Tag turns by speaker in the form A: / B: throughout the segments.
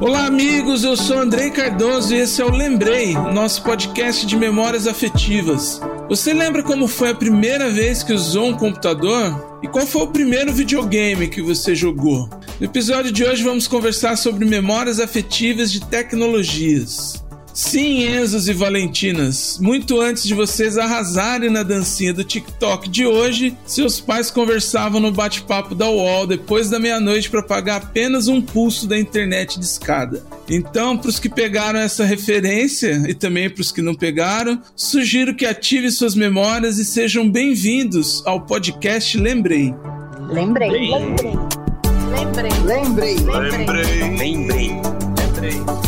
A: Olá, amigos. Eu sou Andrei Cardoso e esse é o Lembrei, nosso podcast de memórias afetivas. Você lembra como foi a primeira vez que usou um computador? E qual foi o primeiro videogame que você jogou? No episódio de hoje vamos conversar sobre memórias afetivas de tecnologias. Sim, Enzos e Valentinas, muito antes de vocês arrasarem na dancinha do TikTok de hoje, seus pais conversavam no bate-papo da UOL depois da meia-noite para pagar apenas um pulso da internet de escada. Então, para os que pegaram essa referência e também para os que não pegaram, sugiro que ativem suas memórias e sejam bem-vindos ao podcast Lembrei.
B: Lembrei. Lembrei.
C: Lembrei. Lembrei.
D: Lembrei. Lembrei.
C: Lembrei.
B: Lembrei.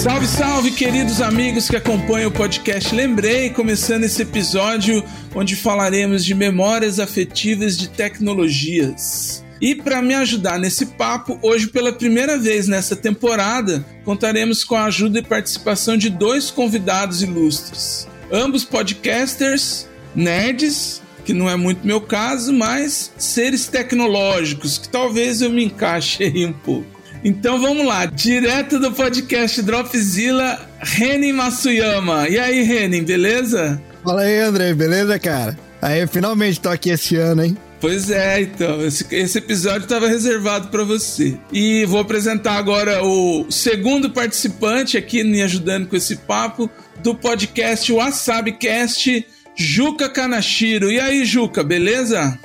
A: Salve, salve, queridos amigos que acompanham o podcast Lembrei, começando esse episódio onde falaremos de memórias afetivas de tecnologias. E para me ajudar nesse papo, hoje pela primeira vez nessa temporada, contaremos com a ajuda e participação de dois convidados ilustres. Ambos podcasters, nerds, que não é muito meu caso, mas seres tecnológicos, que talvez eu me encaixe aí um pouco. Então vamos lá, direto do podcast Dropzilla, Renin Masuyama. E aí, Renin, beleza?
E: Fala aí, André, beleza, cara? Aí, finalmente tô aqui esse ano, hein?
A: Pois é, então, esse, esse episódio estava reservado para você. E vou apresentar agora o segundo participante aqui me ajudando com esse papo do podcast WasabiCast, Juca Kanashiro. E aí, Juca, beleza?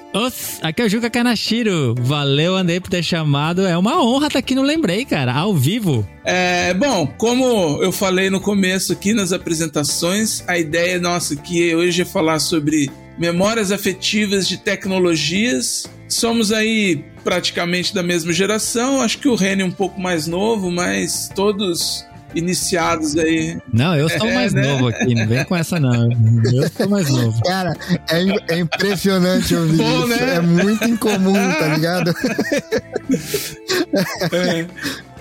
F: Aqui é o Juca Kanashiro. Valeu, Andrei, por ter chamado. É uma honra estar aqui no Lembrei, cara, ao vivo.
A: É, bom, como eu falei no começo aqui nas apresentações, a ideia nossa aqui hoje é falar sobre memórias afetivas de tecnologias. Somos aí praticamente da mesma geração, acho que o Reni um pouco mais novo, mas todos iniciados aí.
F: Não, eu sou
A: É,
F: mais
A: né?
F: novo aqui, não vem com essa não. Eu sou mais novo.
E: Cara, é, é impressionante ouvir
A: Bom,
E: isso.
A: né?
E: É muito incomum, tá ligado?
A: É.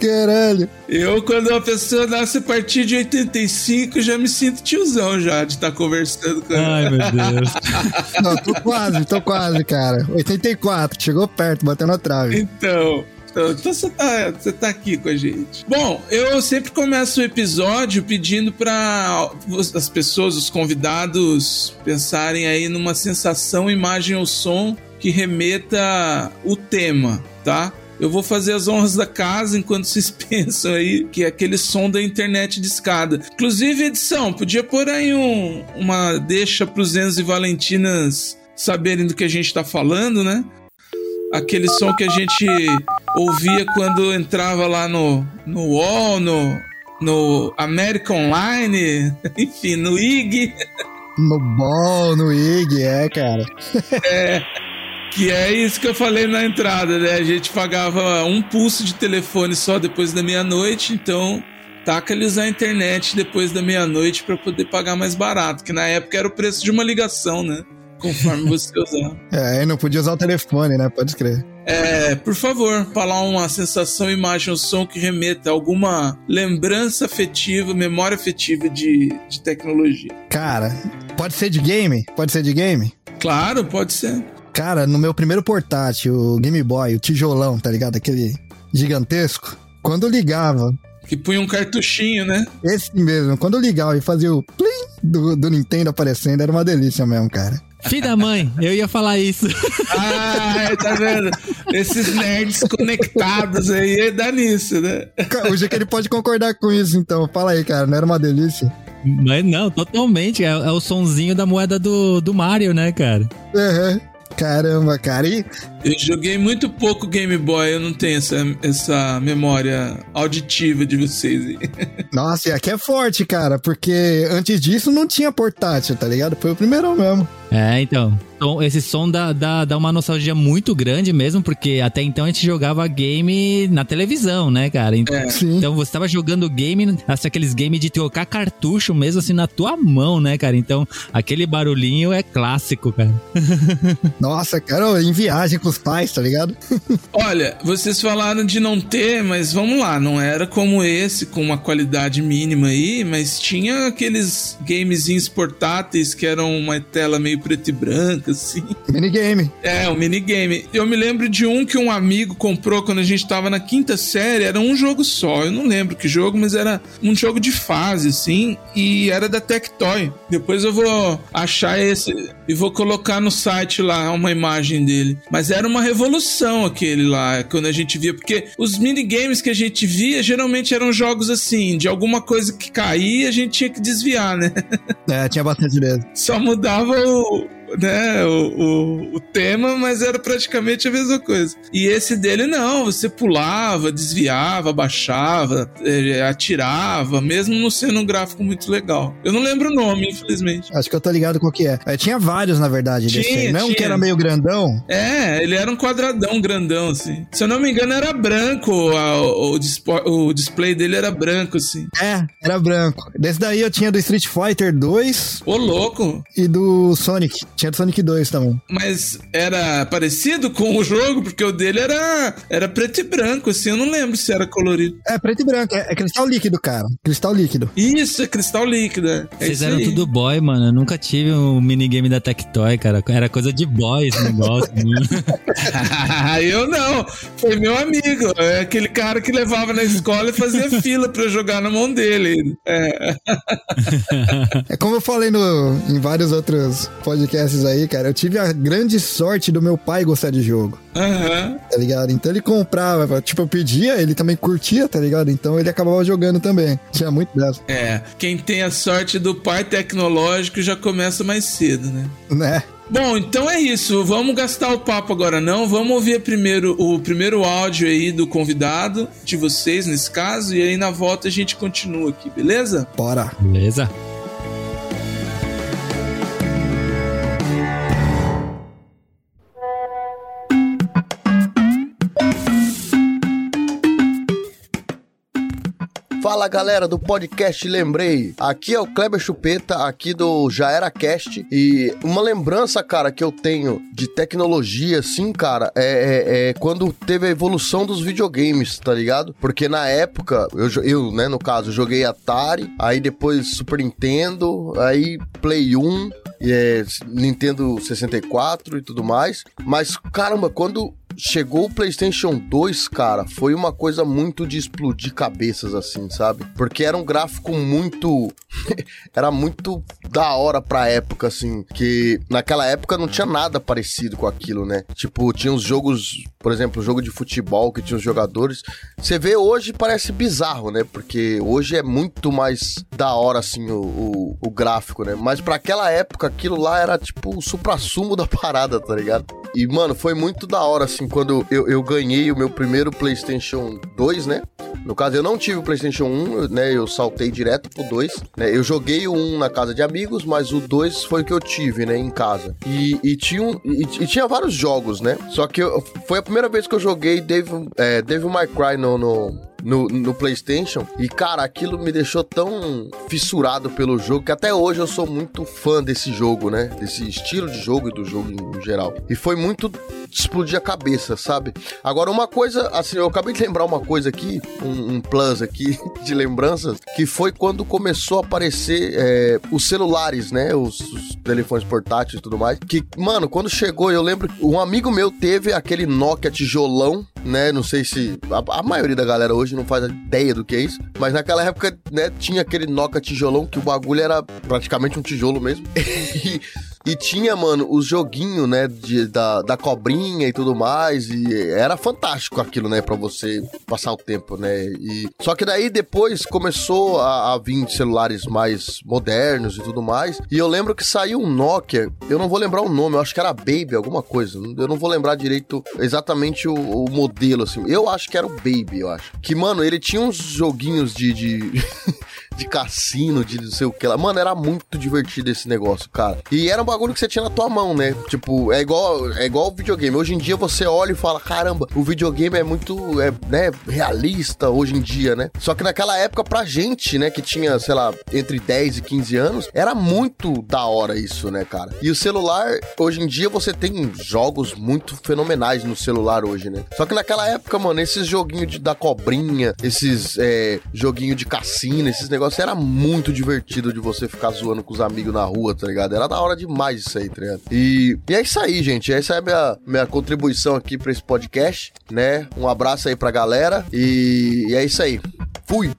E: Caralho.
A: Eu, quando uma pessoa nasce a partir de 85, já me sinto tiozão já de estar conversando com ela.
F: Ai, meu Deus.
E: Não, tô quase, tô quase, cara. 84, chegou perto, bateu na trave.
A: Então, então, então você, tá, você tá aqui com a gente. Bom, eu sempre começo o episódio pedindo para as pessoas, os convidados, pensarem aí numa sensação, imagem ou som que remeta o tema, tá? Eu vou fazer as honras da casa enquanto vocês pensam aí que é aquele som da internet de escada. Inclusive, edição, podia pôr aí um, uma deixa pros Enzo e Valentinas saberem do que a gente tá falando, né? aquele som que a gente ouvia quando entrava lá no, no UOL, no, no American Online, enfim, no IG,
E: No ball, no IG, é, cara.
A: que é isso que eu falei na entrada, né? A gente pagava um pulso de telefone só depois da meia-noite, então taca-lhe usar a internet depois da meia-noite para poder pagar mais barato, que na época era o preço de uma ligação, né? Conforme você usava.
E: É, não podia usar o telefone, né? Pode escrever.
A: É, por favor, falar uma sensação, imagem ou som que remeta a alguma lembrança afetiva, memória afetiva de, de tecnologia.
E: Cara, pode ser de game? Pode ser de game?
A: Claro, pode ser.
E: Cara, no meu primeiro portátil, o Game Boy, o tijolão, tá ligado? Aquele gigantesco. Quando eu ligava,
A: Que punha um cartuchinho, né?
E: esse mesmo, quando eu ligava e fazia o plim do, do Nintendo aparecendo, era uma delícia mesmo, cara.
F: Filho da mãe, eu ia falar isso.
A: Ah, tá vendo? Esses nerds conectados aí, dá nisso, né?
E: Ca- O que ele pode concordar com isso, então. Fala aí, cara, não era uma delícia?
F: Mas não, totalmente. É, é o sonzinho da moeda do, do Mario, né, cara?
E: Aham. Caramba, cara. E
A: Eu joguei muito pouco Game Boy, eu não tenho essa, essa memória auditiva de vocês aí.
E: Nossa, e aqui é forte, cara, porque antes disso não tinha portátil, tá ligado? Foi o primeiro mesmo.
F: É, então. som, esse som dá, dá, dá uma nostalgia muito grande mesmo, porque até então a gente jogava game na televisão, né, cara? Então,
A: É.
E: Sim.
F: então você tava jogando game, assim, aqueles games de trocar cartucho mesmo assim na tua mão, né, cara? Então aquele barulhinho é clássico, cara.
E: Nossa, cara, em viagem com os pais, tá ligado?
A: Olha, vocês falaram de não ter, mas vamos lá, não era como esse, com uma qualidade mínima aí, mas tinha aqueles gamezinhos portáteis que eram uma tela meio preto e branca, assim.
E: Minigame.
A: É, um minigame. Eu me lembro de um que um amigo comprou quando a gente tava na quinta série, era um jogo só, eu não lembro que jogo, mas era um jogo de fase, assim, e era da Tectoy. Depois eu vou achar esse e vou colocar no site lá uma imagem dele. Mas era uma revolução aquele lá, quando a gente via, porque os minigames que a gente via geralmente eram jogos assim, de alguma coisa que caía, a gente tinha que desviar, né?
E: É, tinha bastante mesmo.
A: Só mudava o, né, o, o, o tema, mas era praticamente a mesma coisa. E esse dele não, você pulava, desviava, baixava, eh, atirava, mesmo não sendo um gráfico muito legal. Eu não lembro o nome, infelizmente.
E: Acho que eu tô ligado qual que é. É, tinha vários, na verdade, desse
A: Tinha,
E: aí. Não um que
A: tinha.
E: era meio grandão?
A: É, ele era um quadradão grandão, assim. Se eu não me engano, era branco, a- o, o display dele era branco, assim.
E: É, era branco. Desse daí eu tinha do Street Fighter 2
A: Ô, louco!
E: e do Sonic. Tinha do Sonic 2 também.
A: Mas era parecido com o jogo, porque o dele era, era preto e branco, assim, eu não lembro se era colorido.
E: É, preto e branco. É, é cristal líquido, cara. Cristal líquido.
A: Isso, é cristal líquido. É
F: Vocês
A: isso
F: eram tudo boy, mano. Eu nunca tive um minigame da Tectoy, cara. Era coisa de boy esse negócio.
A: eu não. Foi meu amigo. É aquele cara que levava na escola e fazia fila pra eu jogar na mão dele. É.
E: É como eu falei no, em vários outros podcasts aí, cara. Eu tive a grande sorte do meu pai gostar de jogo.
A: Aham.
E: Tá ligado? Então ele comprava, tipo, eu pedia, ele também curtia, tá ligado? Então ele acabava jogando também. Tinha muito dessa,
A: É. Quem tem a sorte do pai tecnológico já começa mais cedo, né?
E: né?
A: Bom, então é isso. Vamos gastar o papo agora não. Vamos ouvir primeiro o primeiro áudio aí do convidado, de vocês nesse caso, e aí na volta a gente continua aqui, beleza?
E: Bora.
F: Beleza?
G: Fala galera do podcast Lembrei. Aqui é o Kleber Chupeta, aqui do Já Era Cast. E uma lembrança, cara, que eu tenho de tecnologia, assim, cara, é, é- é quando teve a evolução dos videogames, tá ligado? Porque na época, eu, eu, né, no caso, joguei Atari, aí depois Super Nintendo, aí Play 1. E é, Nintendo 64 e tudo mais. Mas, caramba, quando chegou o PlayStation 2, cara, foi uma coisa muito de explodir cabeças, assim, sabe? Porque era um gráfico muito. era muito da hora pra época, assim. Que naquela época não tinha nada parecido com aquilo, né? Tipo, tinha os jogos, por exemplo, jogo de futebol que tinha os jogadores. Você vê hoje parece bizarro, né? Porque hoje é muito mais da hora, assim, o, o, o gráfico, né? Mas pra aquela época, aquilo lá era tipo o supra-sumo da parada, tá ligado? E, mano, foi muito da hora, assim, quando eu, eu ganhei o meu primeiro PlayStation 2, né? No caso, eu não tive o PlayStation 1, eu, né? Eu saltei direto pro 2, né? Eu joguei o 1 na casa de amigos, mas o 2 foi o que eu tive, né? Em casa. E, e tinha, um, e, e tinha vários jogos, né? Só que eu- foi a primeira vez que eu joguei Devil, é, Devil May Cry no, no, no, no PlayStation. E, cara, aquilo me deixou tão fissurado pelo jogo que até hoje eu sou muito fã desse jogo, né? Desse estilo de jogo e do jogo em, geral. E foi muito explodir a cabeça, sabe? Agora, uma coisa, assim, eu acabei de lembrar uma coisa aqui, um, um plus aqui de lembranças, que foi quando começou a aparecer é, os celulares, né? Os, os telefones portáteis e tudo mais. Que, mano, quando chegou, eu lembro, um amigo meu teve aquele Nokia tijolão, né? Não sei se a, a maioria da galera hoje não faz ideia do que é isso, mas naquela época, né, tinha aquele Nokia tijolão que o bagulho era praticamente um tijolo mesmo. e, e tinha, mano, os joguinhos, né, de, da, da cobrinha e tudo mais, e era fantástico aquilo, né, pra você passar o tempo, né, e... Só que daí depois começou a, a vir celulares mais modernos e tudo mais, e eu lembro que saiu um Nokia, eu não vou lembrar o nome, eu acho que era Baby, alguma coisa, eu não vou lembrar direito exatamente o, o modelo, assim, eu acho que era o Baby, eu acho. Que, mano, ele tinha uns joguinhos de... de... de cassino, de não sei o que lá. Mano, era muito divertido esse negócio, cara. E era um bagulho que você tinha na tua mão, né? Tipo, é igual, é igual o videogame. Hoje em dia você olha e fala, caramba, o videogame é muito, é, né, realista hoje em dia, né? Só que naquela época, pra gente, né, que tinha, sei lá, entre 10 e 15 anos, era muito da hora isso, né, cara? E o celular, hoje em dia, você tem jogos muito fenomenais no celular hoje, né? Só que naquela época, mano, esses joguinhos da cobrinha, esses é, joguinho de cassino, esses negócios, era muito divertido de você ficar zoando com os amigos na rua, tá ligado? Era da hora demais isso aí, tá ligado? E, e é isso aí, gente. Essa é a minha, minha contribuição aqui pra esse podcast, né? Um abraço aí pra galera e, e é isso aí. Fui!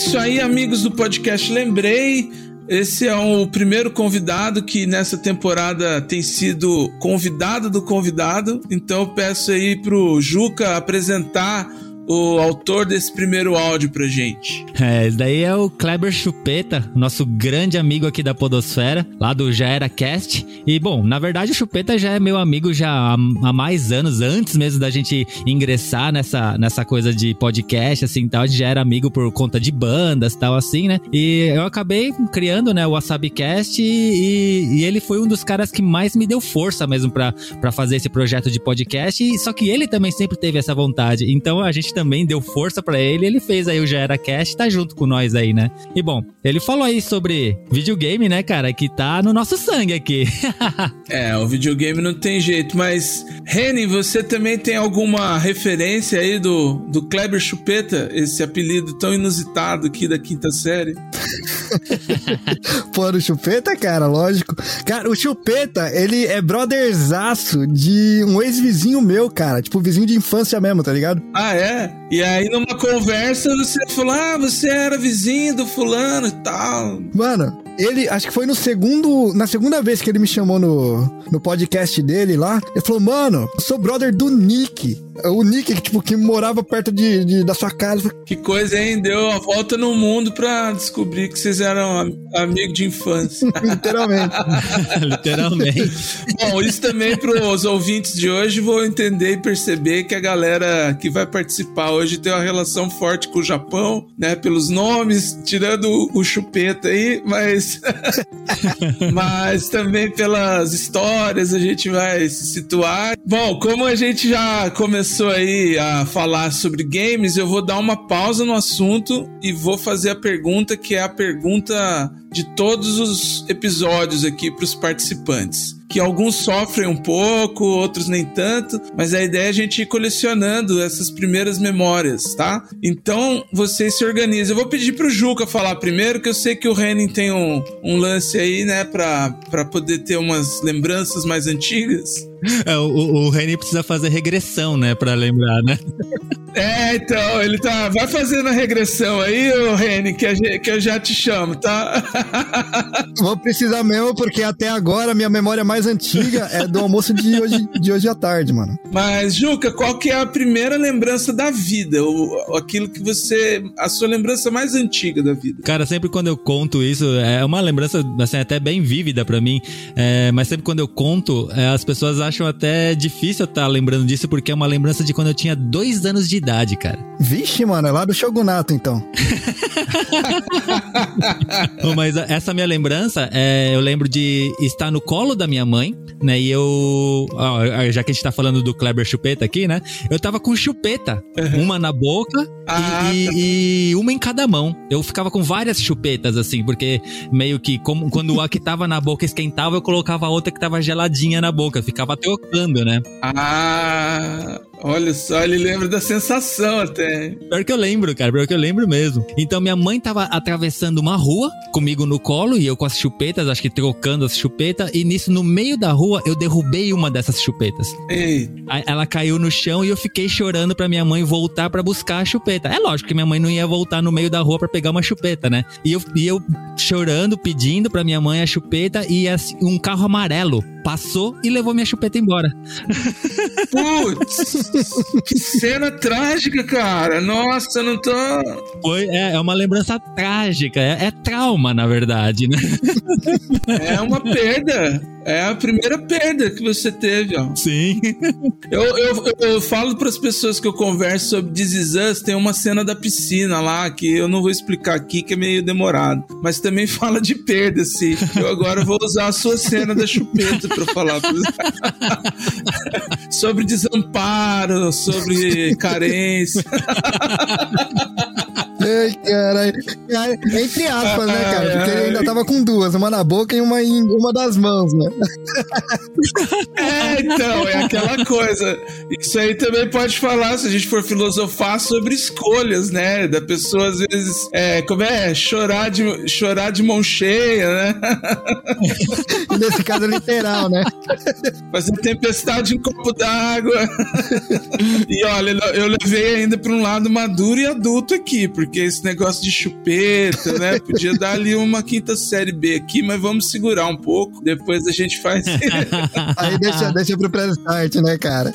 A: Isso aí, amigos do podcast Lembrei. Esse é o primeiro convidado que nessa temporada tem sido convidado do convidado. Então eu peço aí pro Juca apresentar o autor desse primeiro áudio pra gente.
F: É, esse daí é o Kleber Chupeta, nosso grande amigo aqui da Podosfera, lá do Já Era Cast. E, bom, na verdade o Chupeta já é meu amigo já há, mais anos, antes mesmo da gente ingressar nessa, nessa coisa de podcast, assim, tal. A gente já era amigo por conta de bandas tal, assim, né? E eu acabei criando, né, o WasabiCast e, e, ele foi um dos caras que mais me deu força mesmo pra fazer esse projeto de podcast. E, só que ele também sempre teve essa vontade. Então a gente também deu força pra ele, ele fez aí o Já Era Cast, tá junto com nós aí, né? E bom, ele falou aí sobre videogame, né, cara, que tá no nosso sangue aqui.
A: É, o videogame não tem jeito, mas Reni, você também tem alguma referência aí do, do Kleber Chupeta, esse apelido tão inusitado aqui da quinta série?
E: Pô, o Chupeta, cara, lógico. Cara, o Chupeta, ele é brotherzaço de um ex-vizinho meu, cara. Tipo, vizinho de infância mesmo, tá ligado?
A: Ah, é? E aí numa conversa você falou, ah, você era vizinho do fulano e tal.
E: Mano, ele, acho que foi no segundo, na segunda vez que ele me chamou no, no podcast dele lá, ele falou, mano, eu sou brother do Nick. O Nick, que, tipo, que morava perto de, de- da sua casa.
A: Que coisa, hein? Deu a volta no mundo pra descobrir que vocês eram am- amigos de infância.
E: Literalmente.
F: Literalmente.
A: Bom, isso também para os ouvintes de hoje vou entender e perceber que a galera que vai participar hoje tem uma relação forte com o Japão, né? Pelos nomes, tirando o- o chupeta aí, mas mas também pelas histórias a gente vai se situar. Bom, como a gente já começou aí a falar sobre games, eu vou dar uma pausa no assunto e vou fazer a pergunta que é a pergunta de todos os episódios aqui para os participantes. Que alguns sofrem um pouco, outros nem tanto, mas a ideia é a gente ir colecionando essas primeiras memórias, tá? Então vocês se organizam. Eu vou pedir pro Juca falar primeiro, que eu sei que o Renin tem um, um lance aí, né, pra, pra poder ter umas lembranças mais antigas.
F: É, o, o, Reni precisa fazer regressão, né, pra lembrar, né?
A: É, então, ele tá. Vai fazendo a regressão aí, ô Reni, que, a que eu já te chamo, tá?
E: Vou precisar mesmo, porque até agora a minha memória mais antiga é do almoço de hoje, de hoje à tarde, mano.
A: Mas, Juca, qual que é a primeira lembrança da vida? O, aquilo que você. A sua lembrança mais antiga da vida?
F: Cara, sempre quando eu conto isso, é uma lembrança, assim, até bem vívida pra mim, é, mas sempre quando eu conto, é, as pessoas acham até difícil eu estar lembrando disso, porque é uma lembrança de quando eu tinha dois anos de idade, cara.
E: Vixe, mano, é lá do Shogunato, então.
F: Bom, Mas essa minha lembrança, é, eu lembro de estar no colo da minha mãe, né? E eu. ó, já que a gente tá falando do Kleber Chupeta aqui, né? Eu tava com chupeta. Uma na boca e-
A: Ah,
F: e, e uma em cada mão. Eu ficava com várias chupetas, assim, porque meio que como, quando a que tava na boca esquentava, eu colocava a outra que tava geladinha na boca. Ficava trocando, né?
A: Ah, olha só, ele lembra da sensação até.
F: Pior que eu lembro, cara, pior que eu lembro mesmo. Então minha mãe tava atravessando uma rua comigo no colo e eu com as chupetas, acho que trocando as chupetas, e nisso no meio da rua eu derrubei uma dessas chupetas.
A: Ei,
F: Ela caiu no chão e eu fiquei chorando pra minha mãe voltar pra buscar a chupeta. É lógico que minha mãe não ia voltar no meio da rua pra pegar uma chupeta, né? E eu, e eu chorando, pedindo pra minha mãe a chupeta e assim, um carro amarelo passou e levou minha chupeta embora.
A: Putz, que cena trágica, cara. Nossa, não tô.
F: Foi, é, é uma lembrança trágica, é, é trauma, na verdade, né?
A: É uma perda. É a primeira perda que você teve, ó.
F: Sim.
A: Eu, eu, eu, falo para as pessoas que eu converso sobre This Is Us, tem uma cena da piscina lá que eu não vou explicar aqui, que é meio demorado. Mas também fala de perda, se eu agora vou usar a sua cena da chupeta para falar sobre desamparo, sobre carência.
E: Ai, caralho. Entre aspas, né, cara? Porque ele ainda tava com duas, uma na boca e uma em uma das mãos, né?
A: É, então, é aquela coisa. Isso aí também pode falar, se a gente for filosofar, sobre escolhas, né? Da pessoa, às vezes, é, como é? Chorar de, chorar de mão cheia, né?
E: Nesse caso, literal, né?
A: Fazer tempestade em copo d'água. E olha, eu levei ainda para um lado maduro e adulto aqui, porque esse negócio de chupeta, né? Podia dar ali uma quinta série B aqui, mas vamos segurar um pouco. Depois a gente faz.
E: aí deixa, deixa pro pré-start, né, cara?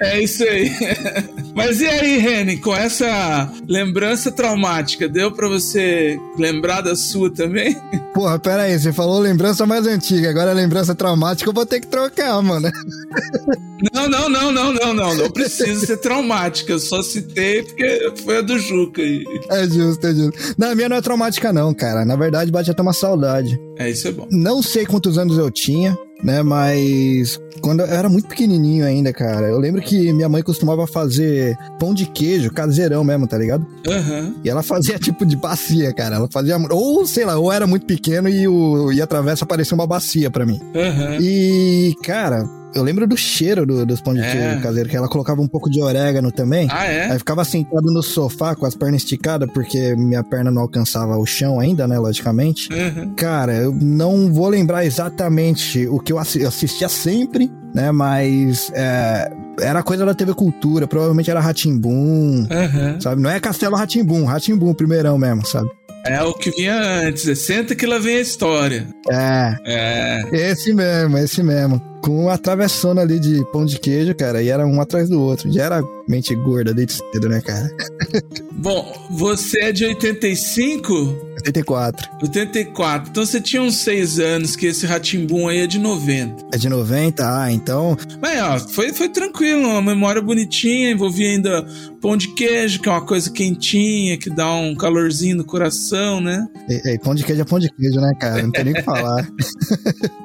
A: É isso aí. Mas e aí, Reni, com essa lembrança traumática, deu para você lembrar da sua também?
E: Porra, pera aí, você falou lembrança mais antiga, agora lembrança traumática eu vou ter que trocar, mano.
A: Não, não, não, não, não, não, não precisa ser traumática, eu só citei porque foi a do Juca aí.
E: É justo, é justo. Não, a minha não é traumática não, cara, na verdade bate até uma saudade.
A: É, isso é bom.
E: Não sei quantos anos eu tinha, né? Mas quando eu era muito pequenininho ainda, cara, eu lembro que minha mãe costumava fazer pão de queijo caseirão mesmo, tá ligado?
A: Uhum.
E: E ela fazia tipo de bacia, cara. Ela fazia. Ou sei lá, ou era muito pequeno e, o, e a travessa parecia uma bacia para mim.
A: Uhum.
E: E, cara, eu lembro do cheiro do, dos pão de é. queijo caseiro, que ela colocava um pouco de orégano também.
A: Ah, é?
E: Aí ficava sentado no sofá com as pernas esticadas, porque minha perna não alcançava o chão ainda, né, logicamente.
A: Uhum.
E: Cara, eu não vou lembrar exatamente o que eu assistia sempre, né, mas é, era coisa da TV Cultura, provavelmente era Ratimbum,
A: uhum.
E: sabe? Não é Castelo Ratimbum, Ratimbum primeirão mesmo, sabe?
A: É o que vinha antes. Senta que lá vem a história.
E: É.
A: É.
E: Esse mesmo, esse mesmo. Com uma travessona ali de pão de queijo, cara, e era um atrás do outro. Já era mente gorda desde cedo, né, cara?
A: Bom, você é de 85?
E: 84.
A: 84. Então você tinha uns 6 anos, que esse Ratimbum aí é de 90.
E: É de 90? Ah, então.
A: Mas, ó, foi, foi tranquilo, uma memória bonitinha, envolvia ainda pão de queijo, que é uma coisa quentinha, que dá um calorzinho no coração, né?
E: E, e pão de queijo é pão de queijo, né, cara? Não tem nem o que falar.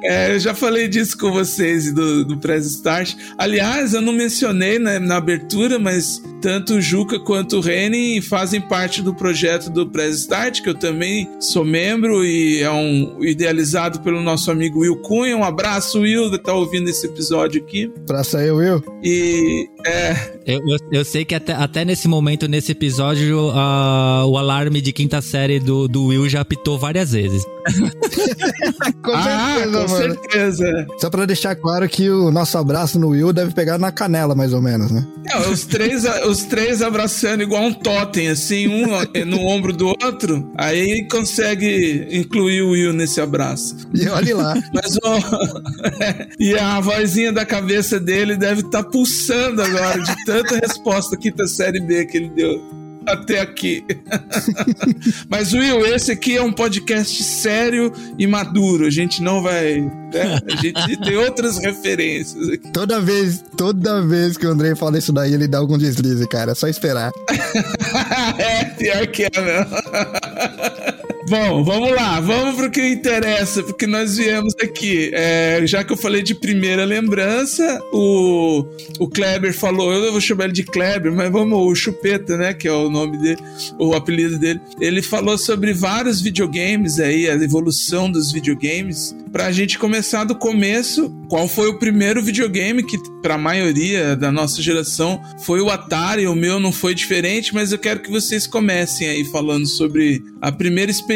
A: é, eu já falei disso com vocês do, do Press Start. Aliás, eu não mencionei né, na abertura, mas tanto o Juca quanto o Reni fazem parte do projeto do Press Start, que eu também sou membro e é um idealizado pelo nosso amigo Will Cunha. Um abraço, Will, que tá ouvindo esse episódio aqui.
E: Abraço aí, Will.
A: E é.
F: Eu, eu, eu sei que até, até nesse momento, nesse episódio, uh, o alarme de quinta série do, do Will já apitou várias vezes.
E: Com
A: ah,
E: certeza,
A: com
E: mano.
A: certeza.
E: Só pra deixar claro que o nosso abraço no Will deve pegar na canela, mais ou menos, né?
A: É, os, três, os três abraçando igual um totem, assim, um no ombro do outro. Aí consegue incluir o Will nesse abraço.
E: E olhe lá.
A: Mas e a vozinha da cabeça dele deve estar tá pulsando agora de tanta resposta quinta série B que ele deu até aqui. Mas, Will, esse aqui é um podcast sério e maduro. A gente não vai. Né? A gente tem outras referências aqui.
E: Toda vez, toda vez que o André fala isso daí, ele dá algum deslize, cara. É só esperar.
A: é, pior que é, mesmo. Bom, vamos lá, vamos pro que interessa, porque nós viemos aqui. É, já que eu falei de primeira lembrança, o, o Kleber falou, eu vou chamar ele de Kleber, mas vamos, o Chupeta, né, que é o nome dele, o apelido dele. Ele falou sobre vários videogames aí, a evolução dos videogames. Pra gente começar do começo, qual foi o primeiro videogame que, pra maioria da nossa geração, foi o Atari, o meu não foi diferente, mas eu quero que vocês comecem aí falando sobre a primeira experiência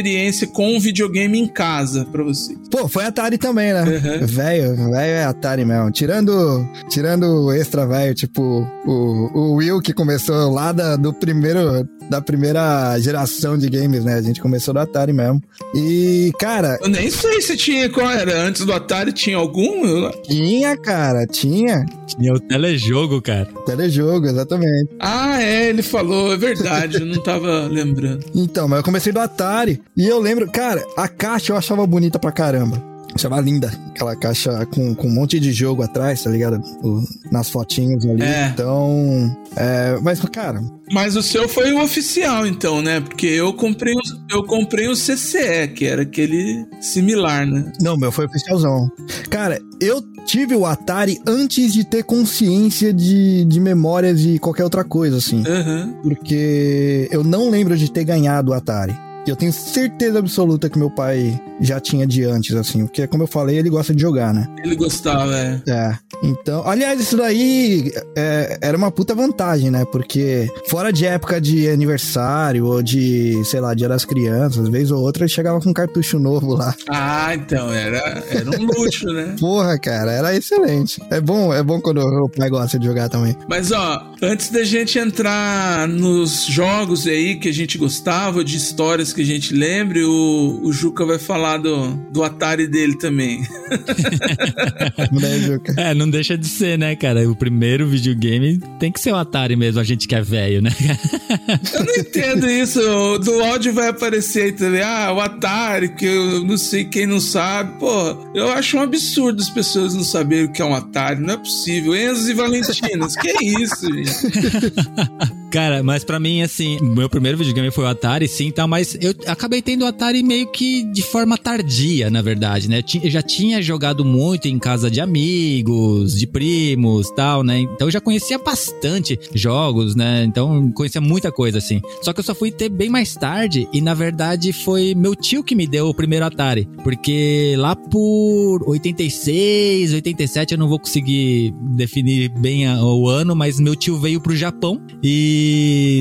A: com um videogame em casa pra vocês.
E: Pô, foi Atari também, né?
A: Uhum.
E: Velho, velho é Atari mesmo. Tirando, tirando o extra velho, tipo o, o Will que começou lá da, do primeiro da primeira geração de games, né? A gente começou do Atari mesmo. E, cara.
A: Eu nem sei se tinha qual era? Antes do Atari tinha algum?
E: Tinha, cara, tinha.
F: Tinha o telejogo, cara.
E: Telejogo, exatamente.
A: Ah, é, ele falou, é verdade, eu não tava lembrando.
E: Então, mas eu comecei do Atari. E eu lembro, cara, a caixa eu achava bonita pra caramba. Achava linda. Aquela caixa com, com um monte de jogo atrás, tá ligado? O- nas fotinhas ali.
A: É.
E: Então. É, mas, cara,
A: Mas o seu foi o oficial, então, né? Porque eu comprei o, eu comprei o CCE, que era aquele similar, né?
E: não, meu foi oficialzão. Cara, eu tive o Atari antes de ter consciência de, de memórias e qualquer outra coisa, assim.
A: Aham.
E: Porque eu não lembro de ter ganhado o Atari. Eu tenho certeza absoluta que meu pai já tinha de antes, assim. Porque, como eu falei, ele gosta de jogar, né?
A: Ele gostava, é.
E: É. Então, aliás, isso daí é, era uma puta vantagem, né? Porque fora de época de aniversário ou de, sei lá, dia das crianças, vez ou outra ele chegava com um cartucho novo lá.
A: Ah, então, era, era um luxo, né?
E: Porra, cara, era excelente. É bom, é bom quando o pai gosta de jogar também.
A: Mas ó, antes da gente entrar nos jogos aí que a gente gostava, de histórias que a gente lembre, o, o Juca vai falar do, do Atari dele também.
E: Né, Juca?
F: É, não deixa de ser, né, cara? O primeiro videogame tem que ser o Atari mesmo, a gente que é velho, né?
A: Eu não entendo isso. Do áudio vai aparecer aí também. Ah, o Atari, que eu não sei quem não sabe. Pô, eu acho um absurdo as pessoas não saberem o que é um Atari. Não é possível. Enzo e Valentinas. que isso, gente?
F: Cara, mas pra mim, assim, meu primeiro videogame foi o Atari, sim, tá, mas eu acabei tendo o Atari meio que de forma tardia, na verdade, né? Eu já tinha jogado muito em casa de amigos, de primos, tal, né? Então eu já conhecia bastante jogos, né? Então conhecia muita coisa, assim. Só que eu só fui ter bem mais tarde e, na verdade, foi meu tio que me deu o primeiro Atari. Porque lá por 86, 87, eu não vou conseguir definir bem o ano, mas meu tio veio pro Japão e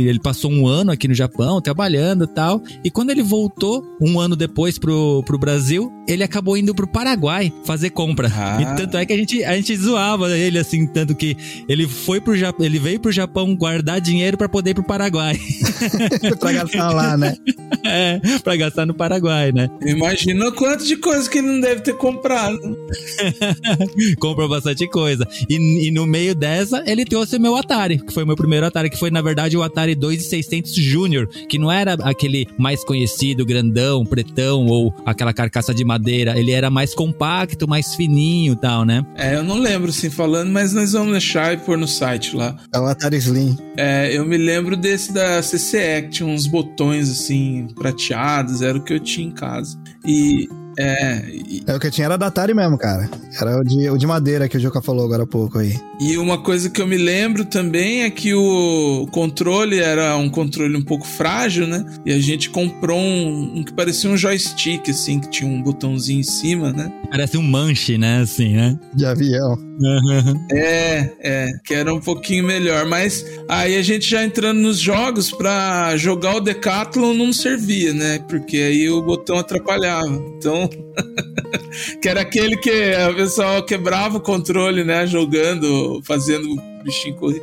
F: ele passou um ano aqui no Japão, trabalhando e tal. E quando ele voltou, um ano depois pro, pro Brasil, ele acabou indo pro Paraguai fazer compra.
A: Ah.
F: E tanto é que a gente, a gente zoava ele, assim, tanto que ele foi pro Japão, ele veio pro Japão guardar dinheiro pra poder ir pro Paraguai.
E: pra gastar lá, né?
F: é, pra gastar no Paraguai, né?
A: Imagina o quanto de coisa que ele não deve ter comprado.
F: comprou bastante coisa. E, e no meio dessa, ele trouxe meu Atari, que foi o meu primeiro Atari, que foi, na verdade, o Atari 2600 Junior, que não era aquele mais conhecido, grandão, pretão, ou aquela carcaça de madeira. Ele era mais compacto, mais fininho e tal, né?
A: É, eu não lembro assim falando, mas nós vamos deixar e pôr no site lá.
E: É o Atari Slim.
A: É, eu me lembro desse da CCE, que tinha uns botões assim, prateados, era o que eu tinha em casa. E. É, e,
E: É o que eu tinha era da Atari mesmo, cara. Era o de, o de madeira que o Juca falou agora há pouco aí.
A: e uma coisa que eu me lembro também é que o controle era um controle um pouco frágil, né? E a gente comprou um, um que parecia um joystick, assim, que tinha um botãozinho em cima, né?
F: Parece um manche, né? Assim, né?
E: De avião.
A: É, é, que era um pouquinho melhor, mas aí a gente já entrando nos jogos pra jogar o Decathlon não servia, né? Porque aí o botão atrapalhava. Então, que era aquele que o pessoal quebrava o controle, né? Jogando, fazendo o bichinho correr.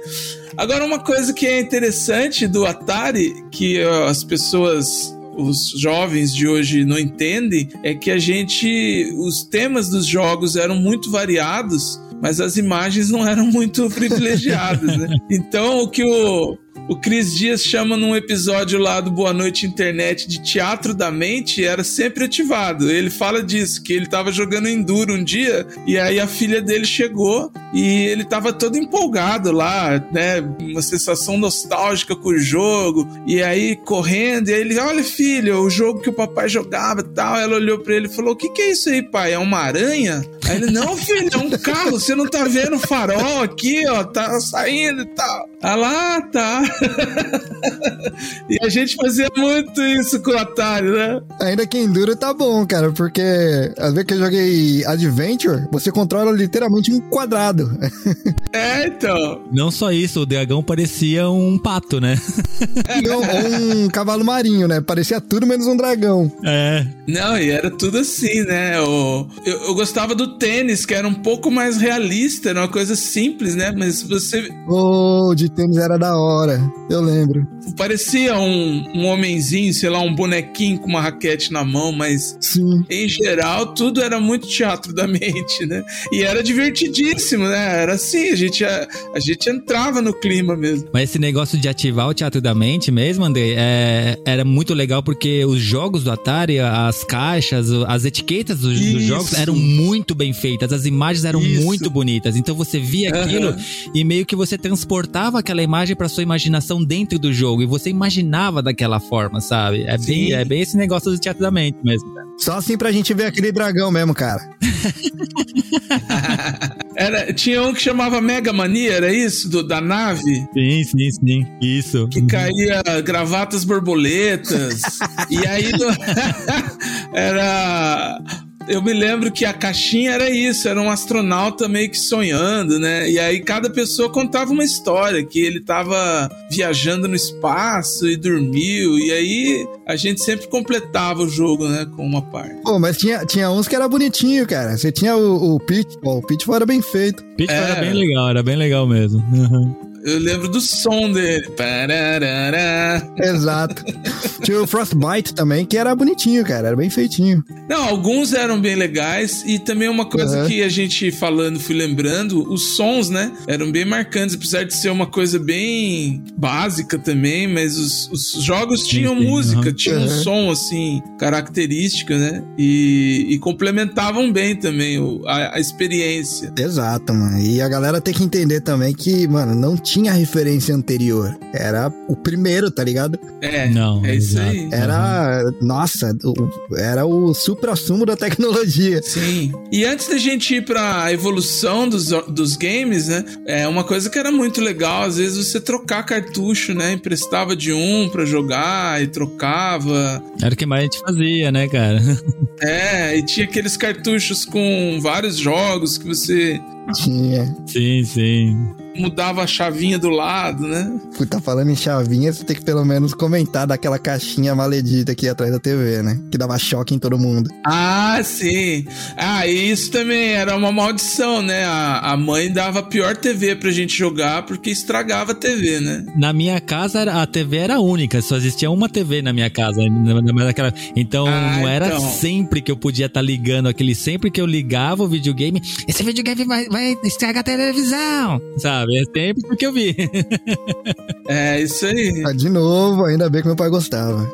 A: Agora, uma coisa que é interessante do Atari, que as pessoas os jovens de hoje não entendem é que a gente os temas dos jogos eram muito variados mas as imagens não eram muito privilegiadas, né? Então, o que o, o Cris Dias chama num episódio lá do Boa Noite Internet de teatro da mente era sempre ativado. Ele fala disso, que ele tava jogando Enduro um dia e aí a filha dele chegou e ele tava todo empolgado lá, né? Uma sensação nostálgica com o jogo e aí correndo e aí ele, olha filho, o jogo que o papai jogava tal. Ela olhou pra ele e falou, o que que é isso aí, pai? É uma aranha? Aí ele, não filho, é um carro, você não tá vendo o farol aqui, ó, tá saindo e tal. Ah lá, tá. e a gente fazia muito isso com o Atari, né?
E: Ainda que Enduro tá bom, cara, porque às vezes que eu joguei Adventure, você controla literalmente um quadrado.
A: É, então.
F: Não só isso, o dragão parecia um pato, né?
E: Não, ou um cavalo marinho, né? Parecia tudo menos um dragão.
F: É.
A: Não, e era tudo assim, né? O, eu, eu gostava do tênis, que era um pouco mais realista, era uma coisa simples, né? Mas você
E: Ô, de tênis era da hora. Eu lembro.
A: parecia um, um homenzinho, sei lá, um bonequinho com uma raquete na mão, mas
E: Sim.
A: em geral tudo era muito teatro da mente, né? E era divertidíssimo, né? Era assim, a gente, a, a gente entrava no clima mesmo.
F: Mas esse negócio de ativar o teatro da mente mesmo, André, é- era muito legal porque os jogos do Atari, as caixas, as etiquetas dos, dos jogos eram muito bem feitas, as imagens eram
A: Isso.
F: muito bonitas. Então você via aquilo
A: Aham.
F: e meio que você transportava aquela imagem pra sua imaginação dentro do jogo e você imaginava daquela forma, sabe? É bem, é bem esse negócio do teatro da mente mesmo.
E: Só assim pra gente ver aquele dragão mesmo, cara.
A: Era, tinha um que chamava Mega Mania, era isso? Do, da nave?
F: Sim, sim, sim. Isso.
A: Que caía gravatas borboletas. e aí no- era. Eu me lembro que a caixinha era isso, era um astronauta meio que sonhando, né? E aí cada pessoa contava uma história, que ele tava viajando no espaço e dormiu. E aí a gente sempre completava o jogo, né? Com uma parte.
E: Pô, mas tinha, tinha uns que era bonitinho, cara. Você tinha o, o Pitfall. O Pitfall era bem feito.
F: Pitfall
A: É.
F: era bem legal, era bem legal mesmo. Uhum.
A: Eu lembro do som dele. Pararará.
E: Exato. tinha o Frostbite também, que era bonitinho, cara. Era bem feitinho.
A: Não, alguns eram bem legais e também uma coisa
E: Uhum.
A: que a gente falando fui lembrando, os sons, né, eram bem marcantes, apesar de ser uma coisa bem básica também, mas os, os jogos tinham
F: sim,
A: música,
F: uhum.
A: tinham um som assim característico, né, e, e complementavam bem também o- a, a experiência.
E: Exato, mano. E a galera tem que entender também que, mano, não tinha referência anterior. Era o primeiro, tá ligado?
A: É,
F: Não,
A: é isso aí.
E: Era, nossa, o- era o supra-sumo da tecnologia.
A: Sim. E antes da gente ir pra evolução dos, dos games, né? É uma coisa que era muito legal, às vezes você trocar cartucho, né? Emprestava de um pra jogar e trocava.
F: Era o que mais a gente fazia, né, cara?
A: É, e tinha aqueles cartuchos com vários jogos que você
E: Tinha.
F: sim, sim.
A: mudava a chavinha do lado, né?
E: Puta, falando em chavinha, você tem que pelo menos comentar daquela caixinha maledita aqui atrás da TV, né? Que dava choque em todo mundo.
A: Ah, sim. Ah, e isso também era uma maldição, né? A, a mãe dava a pior TV pra gente jogar porque estragava a TV, né?
F: Na minha casa, era- a TV era única, só existia uma TV na minha casa. na- na- naquela- Então,
A: Ah,
F: não era
A: então.
F: sempre que eu podia estar ligando aquele. Sempre que eu ligava o videogame, esse videogame vai, vai estragar a televisão, sabe? É sempre porque eu vi.
A: É, isso aí.
E: Ah, de novo, ainda bem que meu pai gostava.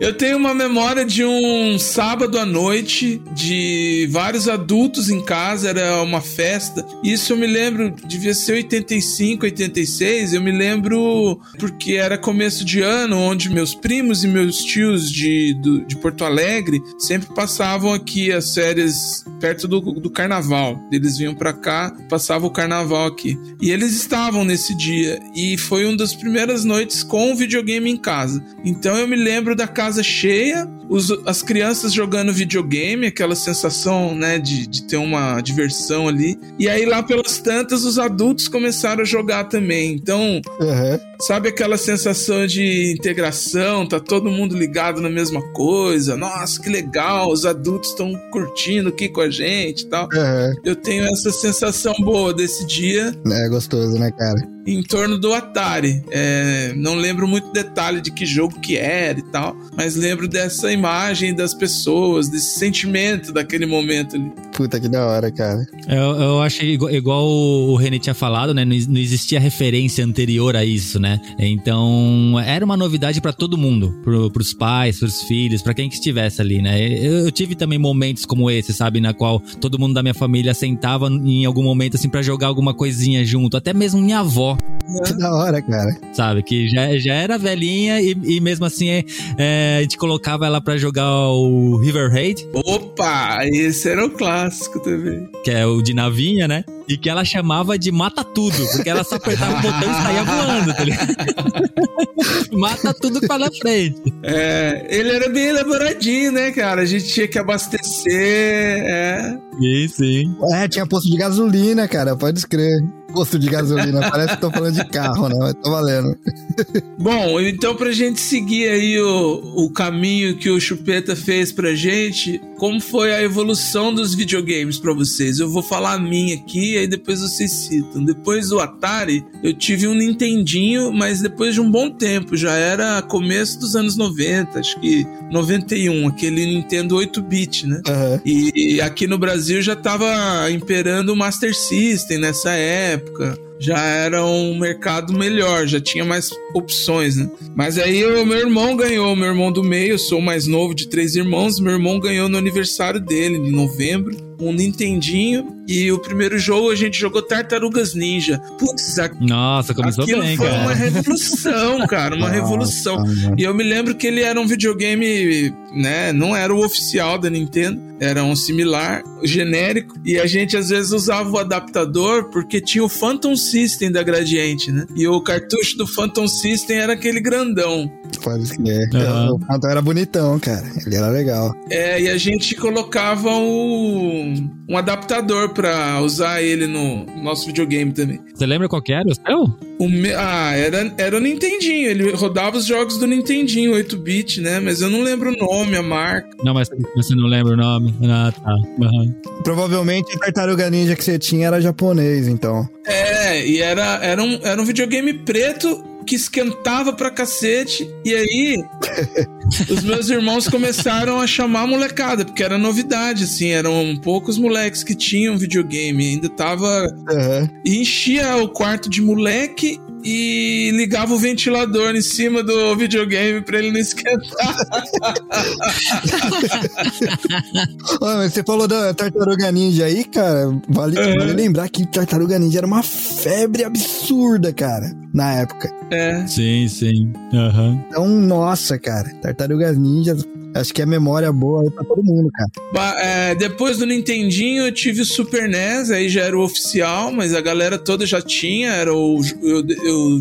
A: Eu tenho uma memória de um sábado à noite de vários adultos em casa, era uma festa. Isso eu me lembro, devia ser 85, 86. Eu me lembro porque era começo de ano, onde meus primos e meus tios de, do- de Porto Alegre sempre passavam aqui as férias perto do, do carnaval. Eles vinham pra cá, passavam o carnaval aqui. E eles estavam nesse dia. E foi uma das primeiras noites com o videogame em casa. Então eu me lembro da casa cheia, os- as crianças jogando videogame, aquela sensação, né, de, de ter uma diversão ali. E aí lá pelas tantas, os adultos começaram a jogar também. Então,
E: Aham.
A: Sabe aquela sensação de integração? Tá todo mundo ligado na mesma coisa. Nossa, que legal! Os adultos estão curtindo aqui com a gente e tal.
E: Aham.
A: Eu tenho essa sensação boa desse dia
E: É gostoso, né, cara?
A: Em torno do Atari. É, não lembro muito detalhe de que jogo que era e tal, mas lembro dessa imagem das pessoas, desse sentimento daquele momento ali.
E: Puta que da hora, cara.
F: Eu, eu achei igual, igual o René tinha falado, né? Não, não existia referência anterior a isso, né? Então, era uma novidade pra todo mundo, pro, pros pais, pros filhos, pra quem que estivesse ali, né? Eu, eu tive também momentos como esse, sabe? Na qual todo mundo da minha família sentava em algum momento, assim, pra jogar alguma coisinha junto. Até mesmo minha avó,
E: Que da hora, cara.
F: sabe? Que já, já era velhinha e, e mesmo assim é, a gente colocava ela pra jogar o River Raid,
A: Opa, esse era o clássico também.
F: que é o de navinha, né? E que ela chamava de mata tudo, porque ela só apertava o botão e saía voando, tá ligado? Mata tudo pra na frente.
A: É, ele era bem elaboradinho, né, cara? A gente tinha que abastecer. É.
F: Sim, sim.
E: É, tinha posto de gasolina, cara, pode escrever. Posto de gasolina. Parece que tô falando de carro, né? Mas tá valendo.
A: Bom, então pra gente seguir aí o, o caminho que o Chupeta fez pra gente, como foi a evolução dos videogames pra vocês? Eu vou falar a minha aqui, aí depois vocês citam. Depois do Atari, eu tive um Nintendinho, mas depois de um bom tempo, já era começo dos anos 90, acho que 91, aquele Nintendo 8-bit, né?
E: Aham.
A: E aqui no Brasil já tava imperando o Master System nessa época. крепко Já era um mercado melhor, já tinha mais opções, né? Mas aí o meu irmão ganhou, meu irmão do meio, eu sou o mais novo de três irmãos, meu irmão ganhou no aniversário dele, em novembro, um Nintendinho. E o primeiro jogo a gente jogou Tartarugas Ninja. Putz, a-
F: Nossa, começou
A: aquilo
F: bem,
A: foi
F: cara.
A: uma revolução, cara, uma
E: Nossa,
A: revolução.
E: mano.
A: E eu me lembro que ele era um videogame, né? Não era o oficial da Nintendo, era um similar, genérico. E a gente às vezes usava o adaptador porque tinha o Phantom System da Gradiente, né? E o cartucho do Phantom System era aquele grandão.
E: Pode crer.
F: Aham.
E: O Phantom era bonitão, cara. Ele era legal.
A: É, e a gente colocava o, um adaptador pra usar ele no nosso videogame também.
F: Você lembra qual que era o seu?
A: O me- ah, era, era o Nintendinho. Ele rodava os jogos do Nintendinho 8-bit, né? Mas eu não lembro o nome, a marca.
F: Não, mas você não lembra o nome. Ah, tá. Aham.
E: Provavelmente a tartaruga ninja que você tinha era japonês, então.
A: É, e era, era, um, era um videogame preto que esquentava pra cacete. E aí, os meus irmãos começaram a chamar a molecada, porque era novidade, assim. Eram poucos moleques que tinham videogame. Ainda tava.
E: Aham.
A: E enchia o quarto de moleque e ligava o ventilador em cima do videogame pra ele não esquentar.
E: Mas você falou da tartaruga ninja aí, cara. Vale,
A: Aham.
E: vale lembrar que tartaruga ninja era uma febre absurda, cara, na época.
A: É.
F: Sim, sim. Aham.
E: Então, nossa, cara, tartarugas ninjas, acho que é memória boa aí pra todo mundo, cara.
A: Ba- é, depois do Nintendinho eu tive o Super NES, aí já era o oficial, mas a galera toda já tinha, era o, eu, eu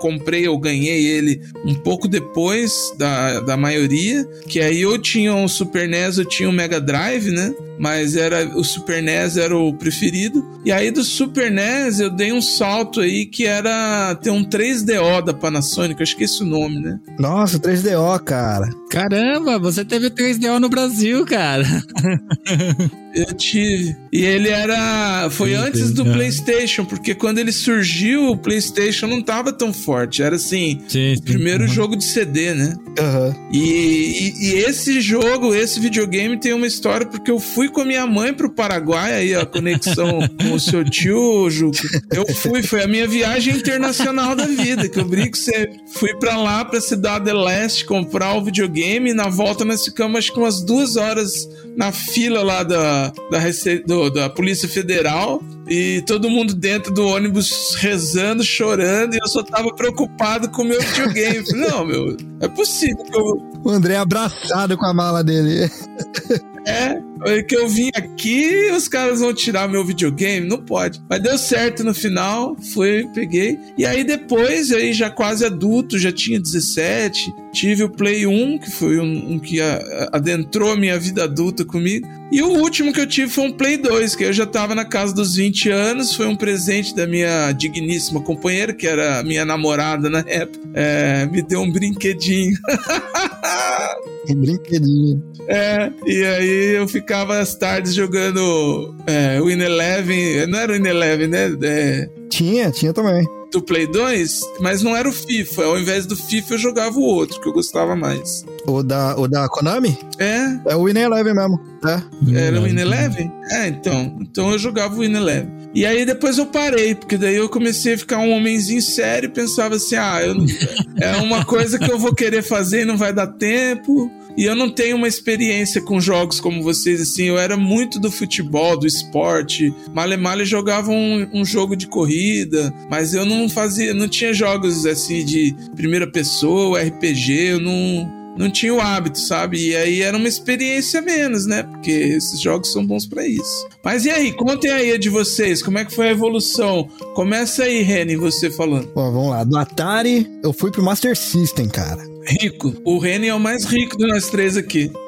A: comprei, eu ganhei ele um pouco depois da, da maioria, que aí eu tinha um Super NES, eu tinha um Mega Drive, né? Mas era o Super NES era o preferido. E aí do Super NES eu dei um salto aí que era ter um 3DO da Panasonic, eu esqueci o nome, né?
E: Nossa, 3DO, cara.
F: Caramba, você teve 3DO no Brasil, cara.
A: Eu tive. E ele era. Foi
F: Sim,
A: antes
F: sim,
A: do
F: é.
A: PlayStation, porque quando ele surgiu, o PlayStation não tava tão forte. Era assim.
F: Sim, sim.
A: Primeiro jogo de CD, né?
E: Aham.
A: E, e- e esse jogo, esse videogame tem uma história porque eu fui com a minha mãe pro Paraguai, aí a conexão com o seu tio, Juca. Eu fui, foi a minha viagem internacional da vida, que eu brinco sempre. Fui pra lá, pra Cidade Leste, comprar o videogame e na volta nós ficamos acho que umas duas horas na fila lá da, da, do- da Polícia Federal. E todo mundo dentro do ônibus rezando, chorando, e eu só tava preocupado com o meu videogame. Não, meu, é possível que eu,
E: O André abraçado com a mala dele.
A: é, é que eu vim aqui os caras vão tirar meu videogame? Não pode. Mas deu certo no final, fui, peguei. E aí depois, aí já quase adulto, já tinha 17, tive o Play 1, que foi um, um que a- adentrou a minha vida adulta comigo. E o último que eu tive foi um Play 2, que eu já tava na casa dos 20 anos, foi um presente da minha digníssima companheira, que era minha namorada na época. É, me deu um brinquedinho.
E: Um brinquedinho.
A: É, e aí eu ficava às tardes jogando é, Win Eleven, não era o Win Eleven, né? É,
E: Tinha, tinha também.
A: do Play 2, mas não era o FIFA. Ao invés do FIFA, eu jogava o outro, que eu gostava mais.
E: O da, o da Konami?
A: É,
E: É o Winning Eleven mesmo. É.
A: era o Win Eleven? É, então. Então eu jogava o Win Eleven. E aí depois eu parei, porque daí eu comecei a ficar um homenzinho sério e pensava assim: ah, eu não- é uma coisa que eu vou querer fazer e não vai dar tempo. E eu não tenho uma experiência com jogos como vocês, assim. Eu era muito do futebol, do esporte. Male Male jogava um, um jogo de corrida, mas eu não fazia, não tinha jogos assim de primeira pessoa, RPG, eu não. Não tinha o hábito, sabe? E aí era uma experiência menos, né? Porque esses jogos são bons pra isso. Mas e aí, contem aí a de vocês, como é que foi a evolução? Começa aí, Reni, você falando.
E: Bom, vamos lá. Do Atari, eu fui pro Master System, cara.
A: Rico. O Reni é o mais rico de nós três aqui.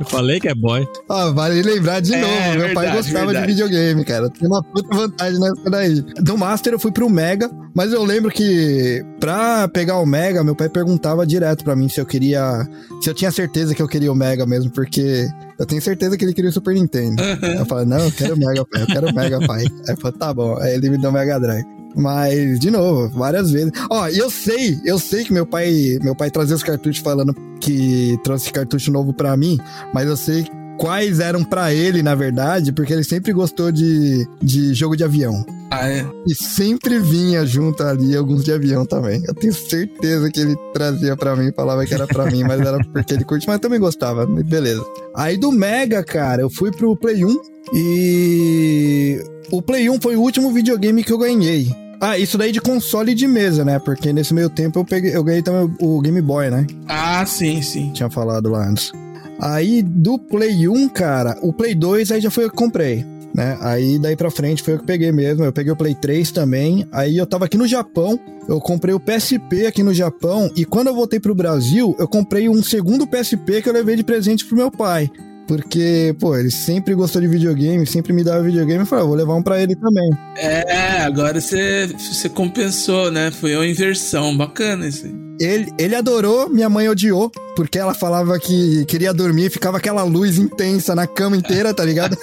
F: Eu falei que é boy.
E: Ó, vale lembrar de
A: É,
E: novo, meu
A: verdade,
E: pai gostava
A: verdade.
E: de videogame, cara. Tem uma puta vantagem nessa daí. Do Master eu fui pro Mega, mas eu lembro que pra pegar o Mega, meu pai perguntava direto pra mim se eu queria. Se eu tinha certeza que eu queria o Mega mesmo, porque eu tenho certeza que ele queria o Super Nintendo. Eu falei, não, eu quero o Mega, pai, eu quero o Mega, pai. Aí eu falei, tá bom. Aí ele me deu o Mega Drive. Mas, de novo, várias vezes. Ó, e eu sei, eu sei que meu pai, meu pai trazia os cartuchos falando que trouxe cartucho novo pra mim, mas eu sei quais eram pra ele, na verdade, porque ele sempre gostou de, de jogo de avião.
A: Ah, é.
E: E sempre vinha junto ali alguns de avião também. Eu tenho certeza que ele trazia pra mim, falava que era pra mim, mas era porque ele curte, mas eu também gostava, beleza. Aí do Mega, cara, eu fui pro Play 1 e o Play 1 foi o último videogame que eu ganhei. Ah, isso daí de console e de mesa, né? Porque nesse meio tempo eu peguei, eu ganhei também o Game Boy, né?
A: Ah, sim, sim.
E: Tinha falado lá antes. Aí do Play 1, cara, o Play 2 aí já foi eu que comprei. Né? Aí daí pra frente foi eu que peguei mesmo. Eu peguei o Play 3 também. Aí eu tava aqui no Japão. Eu comprei o PSP aqui no Japão. E quando eu voltei pro Brasil, eu comprei um segundo PSP que eu levei de presente pro meu pai. Porque, pô, ele sempre gostou de videogame, sempre me dava videogame. Eu falei, ah, vou levar um pra ele também.
A: É, agora você, você compensou, né? Foi uma inversão. Bacana isso aí.
E: Ele, ele adorou, minha mãe odiou, porque ela falava que queria dormir, ficava aquela luz intensa na cama inteira, tá ligado?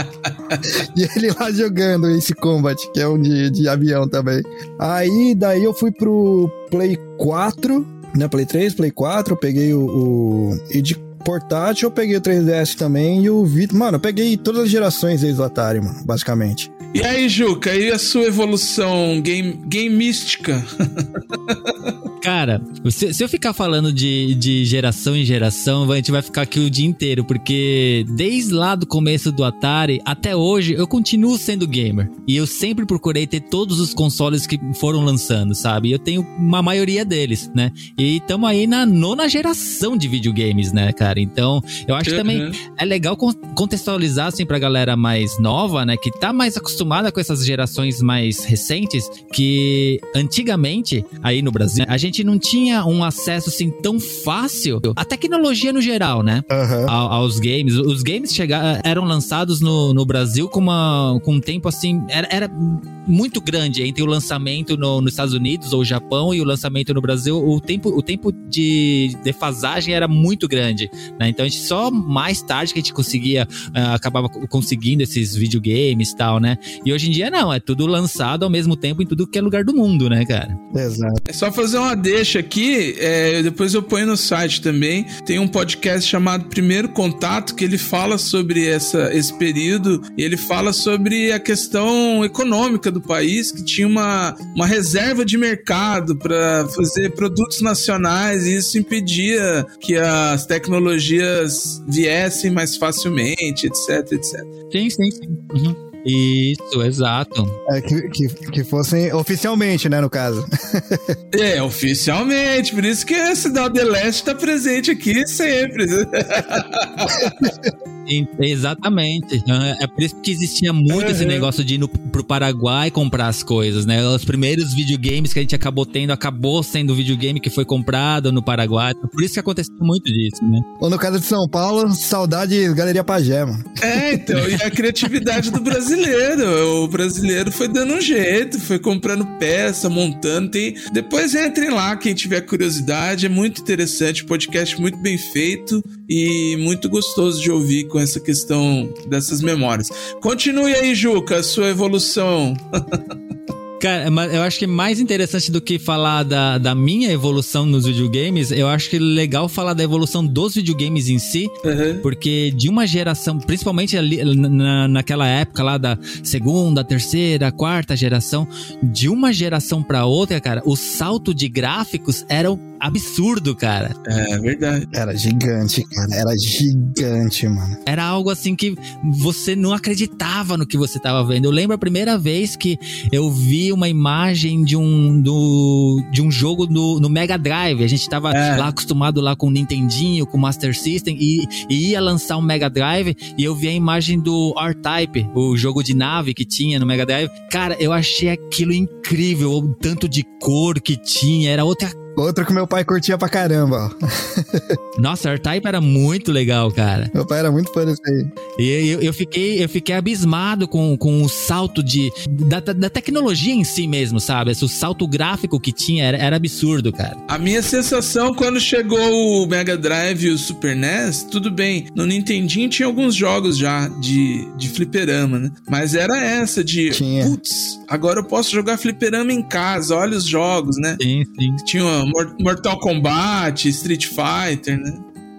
E: e ele lá jogando esse Combat, que é um de, de avião também. Aí, daí eu fui pro Play 4, né? Play 3, Play 4, eu peguei o. o e de portátil eu peguei o 3DS também e o Vita. Mano, eu peguei todas as gerações desde o Atari, mano, basicamente.
A: E aí, Juca, e a sua evolução game, gamística?
F: Cara, se, se eu ficar falando de, de geração em geração, a gente vai ficar aqui o dia inteiro, porque desde lá do começo do Atari até hoje eu continuo sendo gamer. E eu sempre procurei ter todos os consoles que foram lançando, sabe? E eu tenho uma maioria deles, né? E estamos aí na nona geração de videogames, né, cara? Então, eu acho que também
A: Uhum.
F: é legal con- contextualizar assim pra galera mais nova, né, que tá mais acostumada com essas gerações mais recentes, que antigamente aí no Brasil a gente não tinha um acesso assim tão fácil à tecnologia no geral, né?
E: Aham.
F: ao- aos games. Os games chegaram, eram lançados no, no Brasil com, uma, com um tempo assim. Era, era muito grande entre o lançamento no- nos Estados Unidos ou Japão e o lançamento no Brasil. O tempo, o tempo de defasagem era muito grande. Né? Então a gente só mais tarde que a gente conseguia, ah, acabava conseguindo esses videogames e tal, né? E hoje em dia não, é tudo lançado ao mesmo tempo em tudo que é lugar do mundo, né, cara?
E: Exato.
A: É só fazer uma deixa aqui, é, depois eu ponho no site também. Tem um podcast chamado Primeiro Contato que ele fala sobre essa, esse período e ele fala sobre a questão econômica do país, que tinha uma, uma reserva de mercado para fazer produtos nacionais e isso impedia que as tecnologias viessem mais facilmente, etc, etc.
F: Sim, sim, sim. Uhum. Isso, exato.
E: É, que, que, que fossem oficialmente, né, no caso.
A: É, oficialmente, por isso que a Cidade de Leste está presente aqui sempre.
F: Exatamente. É é por isso que existia muito esse
A: Uhum.
F: negócio de ir no, pro Paraguai comprar as coisas, né? Os primeiros videogames que a gente acabou tendo, acabou sendo o videogame que foi comprado no Paraguai. Por isso que aconteceu muito disso, né?
E: Ou no caso de São Paulo, saudade Galeria Pajé, mano.
A: É, então, e a criatividade do brasileiro. O brasileiro foi dando um jeito, foi comprando peça, montando. Tem... Depois entrem lá, quem tiver curiosidade. É muito interessante, podcast muito bem feito e muito gostoso de ouvir com essa questão dessas memórias. Continue aí, Juca, a sua evolução.
F: Cara, mas eu acho que mais interessante do que falar da, da minha evolução nos videogames, eu acho que é legal falar da evolução dos videogames em si,
A: Uhum.
F: Porque de uma geração, principalmente ali, na, naquela época lá da segunda, terceira, quarta geração, de uma geração pra outra, cara, o salto de gráficos era absurdo, cara.
A: É verdade.
E: Era gigante, cara. Era gigante, mano.
F: Era algo assim que você não acreditava no que você tava vendo. Eu lembro a primeira vez que eu vi uma imagem de um, do, de um jogo no, no Mega Drive. A gente tava
A: É.
F: lá acostumado lá com o Nintendinho, com o Master System e, e ia lançar um Mega Drive e eu vi a imagem do R-Type, o jogo de nave que tinha no Mega Drive. Cara, eu achei aquilo incrível, o tanto de cor que tinha, era outra
E: Outro que meu pai curtia pra caramba, ó.
F: Nossa, R-Type era muito legal, cara.
E: Meu pai era muito fã desse aí.
F: E eu, eu, fiquei, eu fiquei abismado com, com o salto de, da, da tecnologia em si mesmo, sabe? Esse, o salto gráfico que tinha era, era absurdo, cara.
A: A minha sensação quando chegou o Mega Drive e o Super NES, tudo bem, no Nintendinho tinha alguns jogos já de, de fliperama, né? Mas era essa de,
E: Tinha.
A: putz, agora eu posso jogar fliperama em casa, olha os jogos, né?
F: Sim, sim.
A: Tinha Mortal Kombat, Street Fighter, né?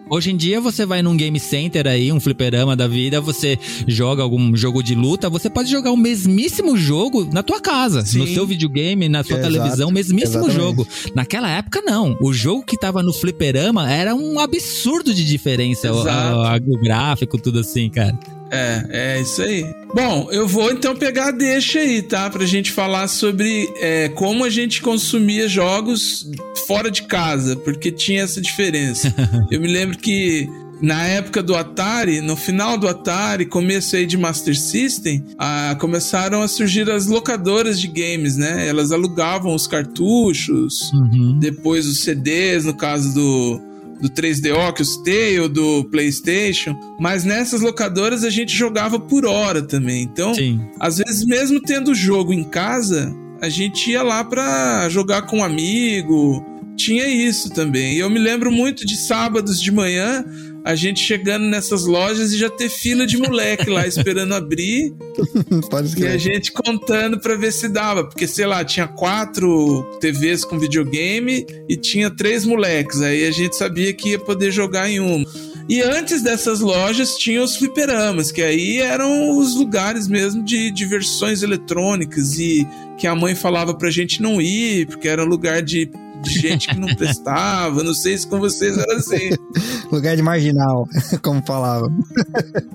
F: Hoje em dia você vai num game center aí, um fliperama da vida, você joga algum jogo de luta, você pode jogar o mesmíssimo jogo na tua casa,
A: Sim.
F: no seu videogame, na sua
E: Exato,
F: televisão, o mesmíssimo
E: exatamente.
F: jogo. Naquela época não, o jogo que tava no fliperama era um absurdo de diferença, o, a- o gráfico, tudo assim, cara.
A: É, é isso aí. Bom, eu vou então pegar a deixa aí, tá? Pra gente falar sobre é, como a gente consumia jogos fora de casa, porque tinha essa diferença. eu me lembro que na época do Atari, no final do Atari, começo aí de Master System, ah, começaram a surgir as locadoras de games, né? Elas alugavam os cartuchos,
F: Uhum.
A: depois os CDs, no caso do, do 3DO que eu citei, ou do PlayStation. Mas nessas locadoras a gente jogava por hora também. Então,
F: Sim.
A: às vezes, mesmo tendo o jogo em casa, a gente ia lá pra jogar com um amigo. Tinha isso também. E eu me lembro muito de sábados de manhã. A gente chegando nessas lojas e já ter fila de moleque lá esperando abrir
E: Pode
A: e a gente contando pra ver se dava, porque sei lá, tinha quatro TVs com videogame e tinha três moleques, aí a gente sabia que ia poder jogar em uma. E antes dessas lojas tinha os fliperamas, que aí eram os lugares mesmo de diversões eletrônicas e que a mãe falava pra gente não ir, porque era lugar de, de gente que não prestava. Não sei se com vocês era assim.
E: Lugar de marginal, como falava.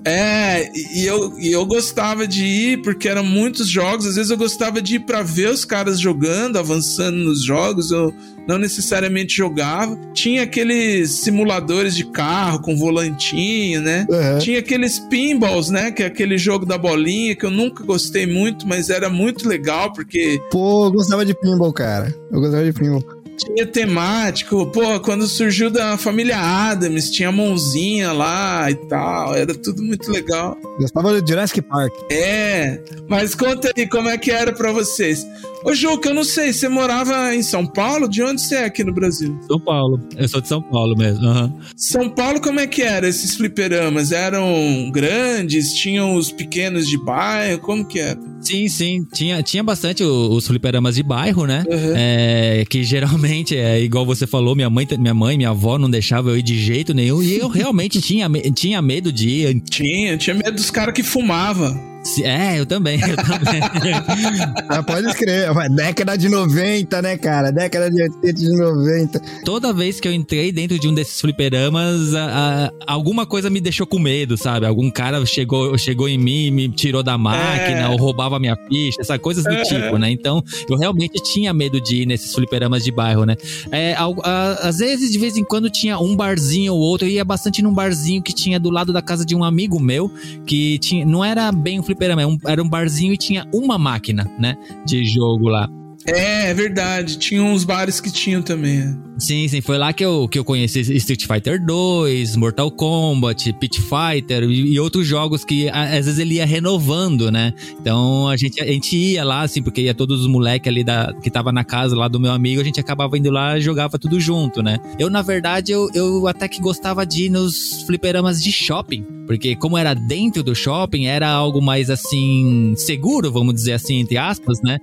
A: É, e eu, e eu gostava de ir porque eram muitos jogos. Às vezes eu gostava de ir pra ver os caras jogando, avançando nos jogos. Eu não necessariamente jogava. Tinha aqueles simuladores de carro com volantinho, né?
E: Uhum.
A: Tinha aqueles pinballs, né? Que é aquele jogo da bolinha que eu nunca gostei muito, mas era muito legal porque
E: Pô, eu gostava de pinball, cara. Eu gostava de pinball.
A: Tinha temático. Pô, quando surgiu da família Adams, tinha a mãozinha lá e tal. Era tudo muito legal.
E: Gostava do Jurassic Park.
A: É, mas conta aí como é que era pra vocês. Ô, Juca, eu não sei, você morava em São Paulo? De onde você é aqui no Brasil?
F: São Paulo. Eu sou de São Paulo mesmo. aham.
A: São Paulo, como é que era esses fliperamas? Eram grandes? Tinham os pequenos de bairro? Como que era?
F: Sim, sim. Tinha, tinha bastante os fliperamas de bairro, né?
A: Uhum.
F: É, que geralmente é igual você falou, minha mãe, minha mãe, minha avó não deixava eu ir de jeito nenhum. E eu realmente tinha, tinha medo de ir.
A: Tinha, tinha medo dos caras que fumavam.
F: Se- É, eu também, eu também.
E: Ah, pode escrever. Mas Década de 90, né, cara? Década de 80, de 90.
F: Toda vez que eu entrei dentro de um desses fliperamas, a- a- alguma coisa me deixou com medo, sabe? Algum cara chegou, chegou em mim, me tirou da máquina,
A: É.
F: ou roubava minha ficha, essas coisas do tipo, né? Então, eu realmente tinha medo de ir nesses fliperamas de bairro, né? É, a- às vezes, de vez em quando, tinha um barzinho ou outro. Eu ia bastante num barzinho que tinha do lado da casa de um amigo meu, que tinha, não era bem um fliperama, era um, era um barzinho e tinha uma máquina, né? De jogo lá.
A: É, é verdade. Tinha uns bares que tinham também. é.
F: Sim, sim, foi lá que eu, que eu conheci Street Fighter 2, Mortal Kombat, Pit Fighter e, e outros jogos que às vezes ele ia renovando, né? Então a gente, a gente ia lá, assim, porque ia todos os moleques ali da, que tava na casa lá do meu amigo, a gente acabava indo lá e jogava tudo junto, né? Eu, na verdade, eu, eu até que gostava de ir nos fliperamas de shopping, porque como era dentro do shopping, era algo mais assim, seguro, vamos dizer assim, entre aspas, né?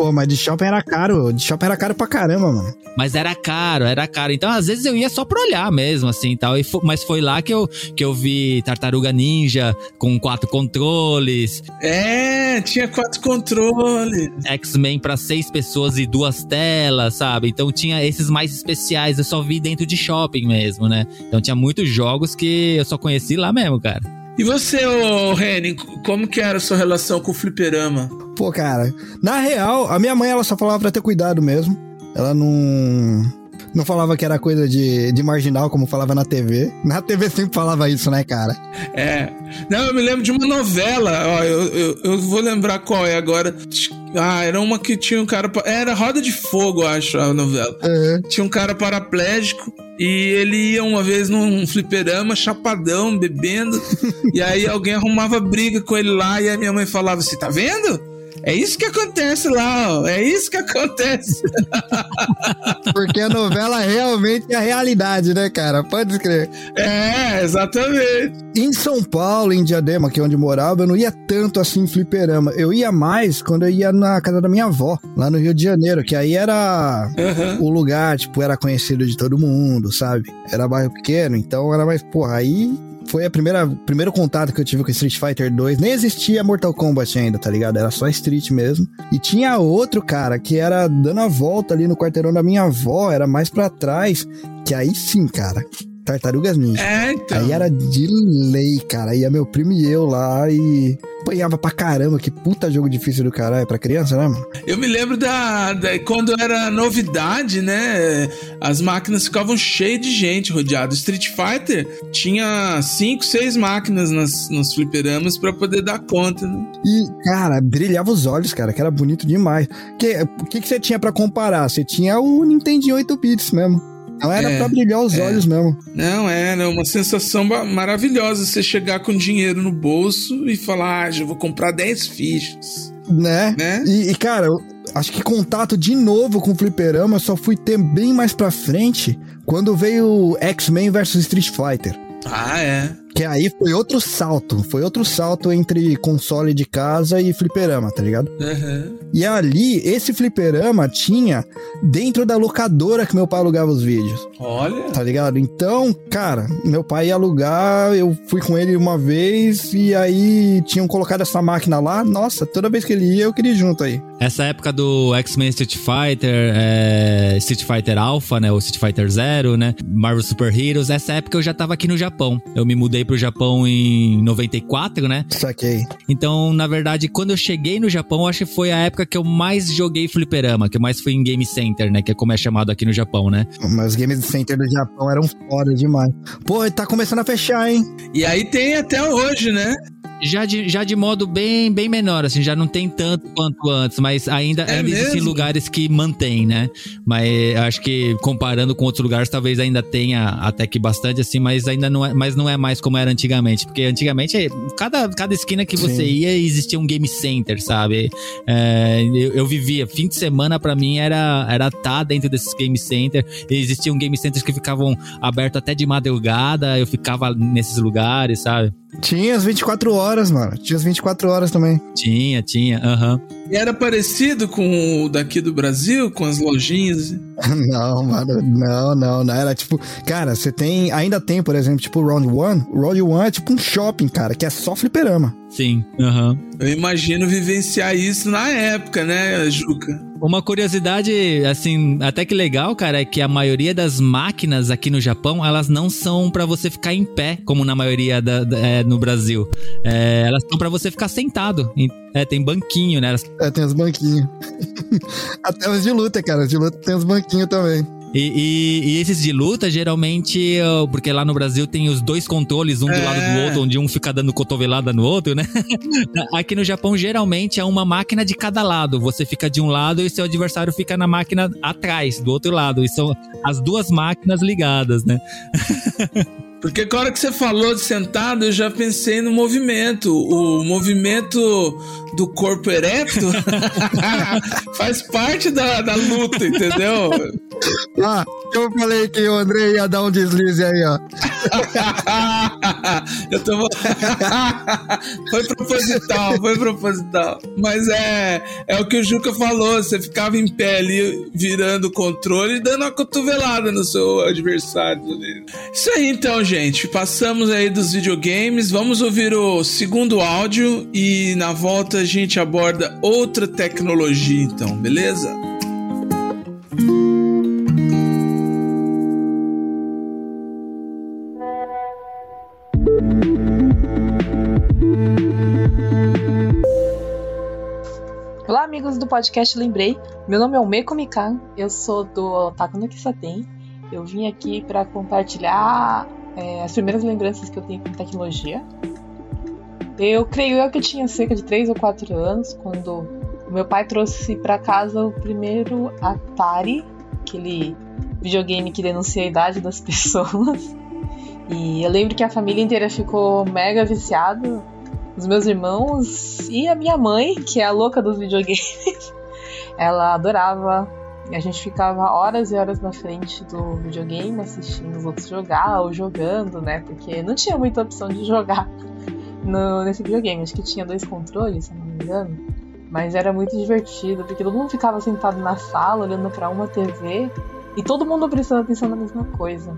E: Pô, mas de shopping era caro. De shopping era caro pra caramba, mano.
F: Mas era caro, era caro. Então, às vezes eu ia só pra olhar mesmo, assim, tal. E fo- mas foi lá que eu, que eu vi Tartaruga Ninja com quatro controles,
A: É, tinha quatro controles.
F: X-Men pra seis pessoas e duas telas, sabe? Então tinha esses mais especiais, eu só vi dentro de shopping mesmo, né? Então tinha muitos jogos que eu só conheci lá mesmo, cara.
A: E você, ô Renin, como que era a sua relação com o fliperama?
E: Pô, cara, na real, a minha mãe ela só falava pra ter cuidado mesmo. Ela não. Não falava que era coisa de, de marginal, como falava na TV. Na TV sempre falava isso, né, cara?
A: É. Não, eu me lembro de uma novela, ó, eu, eu, eu vou lembrar qual é agora. Ah, era uma que tinha um cara. Era Roda de Fogo, acho, a novela.
E: É.
A: Tinha um cara paraplégico e ele ia uma vez num fliperama, chapadão, bebendo. e aí alguém arrumava briga com ele lá e a minha mãe falava assim: tá vendo? É isso que acontece lá, ó. É isso que acontece.
E: Porque a novela realmente é a realidade, né, cara? Pode escrever.
A: É, exatamente.
E: Em São Paulo, em Diadema, que é onde morava, eu não ia tanto assim em fliperama. Eu ia mais quando eu ia na casa da minha avó, lá no Rio de Janeiro, que aí era
A: Aham.
E: o lugar, tipo, era conhecido de todo mundo, sabe? Era bairro pequeno, então era mais, porra, aí foi a primeira primeiro contato que eu tive com Street Fighter 2. Nem existia Mortal Kombat ainda, tá ligado? Era só Street mesmo. E tinha outro, cara, que era dando a volta ali no quarteirão da minha avó, era mais pra trás, que aí sim, cara, Tartarugas Ninja.
A: É, então.
E: Aí era de lei, cara. Ia meu primo e eu lá e apanhava pra caramba. Que puta jogo difícil do caralho pra criança, né, mano?
A: Eu me lembro da, da- quando era novidade, né? As máquinas ficavam cheias de gente rodeado. Street Fighter tinha cinco, seis máquinas nas, nos fliperamas pra poder dar conta. Né?
E: E, cara, brilhava os olhos, cara, que era bonito demais. Que- O que, que você tinha pra comparar? Você tinha o Nintendo 8 bits mesmo. Então era
A: É,
E: pra brilhar os
A: é.
E: olhos mesmo.
A: Não, era uma sensação maravilhosa você chegar com dinheiro no bolso e falar, ah, já vou comprar 10 fichas,
E: Né?
A: né?
E: E, e, cara, acho que contato de novo com o fliperama só fui ter bem mais pra frente quando veio X-Men vs Street Fighter.
A: Ah, é.
E: Que aí foi outro salto. Foi outro salto entre console de casa e fliperama, tá ligado?
A: Aham.
E: E ali, esse fliperama tinha dentro da locadora que meu pai alugava os vídeos,
A: Olha.
E: tá ligado? Então, cara, meu pai ia alugar, eu fui com ele uma vez e aí tinham colocado essa máquina lá. Nossa, toda vez que ele ia, eu queria ir junto aí.
F: Essa época do X-Men Street Fighter, é, Street Fighter Alpha, né? Ou Street Fighter Zero, né? Marvel Super Heroes. Essa época eu já tava aqui no Japão. Eu me mudei pro Japão em 94, né?
E: Saquei.
F: Então, na verdade, quando eu cheguei no Japão, eu acho que foi a época que eu mais joguei fliperama, que eu mais fui em Game Center, né? Que é como é chamado aqui no Japão, né?
E: Mas os games center do Japão eram foda demais. Pô, tá começando a fechar, hein?
A: E aí tem até hoje, né?
F: Já de, já de modo bem, bem menor, assim, já não tem tanto quanto antes, mas ainda,
A: É
F: ainda existem lugares que mantém, né? Mas eu acho que comparando com outros lugares, talvez ainda tenha até que bastante, assim, mas ainda não é, mas não é mais como era antigamente. Porque antigamente, cada, cada esquina que você
E: Sim.
F: ia, existia um game center, sabe? É, eu, eu vivia, fim de semana pra mim era era estar dentro desses game center. Existiam game centers que ficavam abertos até de madrugada, eu ficava nesses lugares, sabe?
E: Tinha as 24 horas, mano. Tinha as 24 horas também.
F: Tinha, tinha, aham.
A: E era parecido com o daqui do Brasil, com as lojinhas.
E: Não, mano, não, não, não. Era tipo, cara, você tem. Ainda tem, por exemplo, tipo o Round One. O Round One é tipo um shopping, cara, que é só fliperama.
F: Sim, aham.
A: Eu imagino vivenciar isso na época, né, Juca?
F: Uma curiosidade, assim, até que legal, cara, é que a maioria das máquinas aqui no Japão, elas não são pra você ficar em pé, como na maioria da, da- é, no Brasil. É, elas são pra você ficar sentado. É, tem banquinho, né?
E: É, tem os banquinhos. Até os de luta, cara. Os de luta tem os banquinhos também.
F: E, e- e esses de luta, geralmente, porque lá no Brasil tem os dois controles, um do
A: É.
F: lado do outro, onde um fica dando cotovelada no outro, né? Aqui no Japão, geralmente, é uma máquina de cada lado. Você fica de um lado e seu adversário fica na máquina atrás, do outro lado. E são as duas máquinas ligadas, né?
A: Porque a hora que você falou de sentado, eu já pensei no movimento. O movimento do corpo ereto faz parte da, da luta, entendeu?
E: Ah, eu falei que o André ia dar um deslize aí, ó.
A: eu tô... foi proposital, foi proposital. Mas é, é o que o Juca falou: você ficava em pé ali, virando o controle e dando uma cotovelada no seu adversário. Isso aí então, gente. Passamos aí dos videogames. Vamos ouvir o segundo áudio e na volta a gente aborda outra tecnologia, então, beleza?
H: Olá, amigos do podcast Lembrei. Meu nome é Umeko Mikan, eu sou do Otaku no Kisaten. Eu vim aqui para compartilhar é, as primeiras lembranças que eu tenho com tecnologia. Eu creio eu que tinha cerca de 3 ou 4 anos quando meu pai trouxe para casa o primeiro Atari, aquele videogame que denuncia a idade das pessoas. E eu lembro que a família inteira ficou mega viciada. Os meus irmãos e a minha mãe, que é a louca dos videogames, ela adorava. E a gente ficava horas e horas na frente do videogame assistindo os outros jogar ou jogando, né? Porque não tinha muita opção de jogar no, nesse videogame. Acho que tinha dois controles, se não me engano. Mas era muito divertido, porque todo mundo ficava sentado na sala olhando para uma TV e todo mundo prestando atenção na mesma coisa.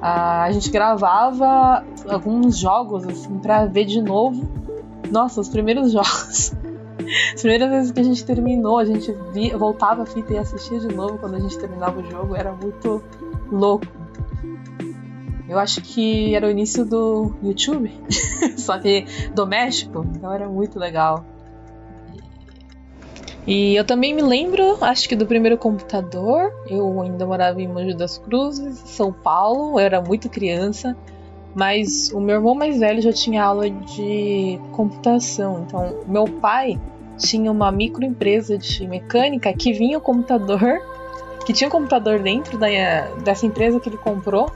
H: Ah, a gente gravava alguns jogos assim para ver de novo. Nossa, os primeiros jogos. As primeiras vezes que a gente terminou, a gente via, voltava a fita e assistia de novo quando a gente terminava o jogo, era muito louco. Eu acho que era o início do YouTube, só que doméstico, então era muito legal. E eu também me lembro, acho que do primeiro computador. Eu ainda morava em Mogi das Cruzes, São Paulo. Eu era muito criança, mas o meu irmão mais velho já tinha aula de computação. Então, meu pai tinha uma microempresa de mecânica que vinha o computador, que tinha um computador dentro da, dessa empresa que ele comprou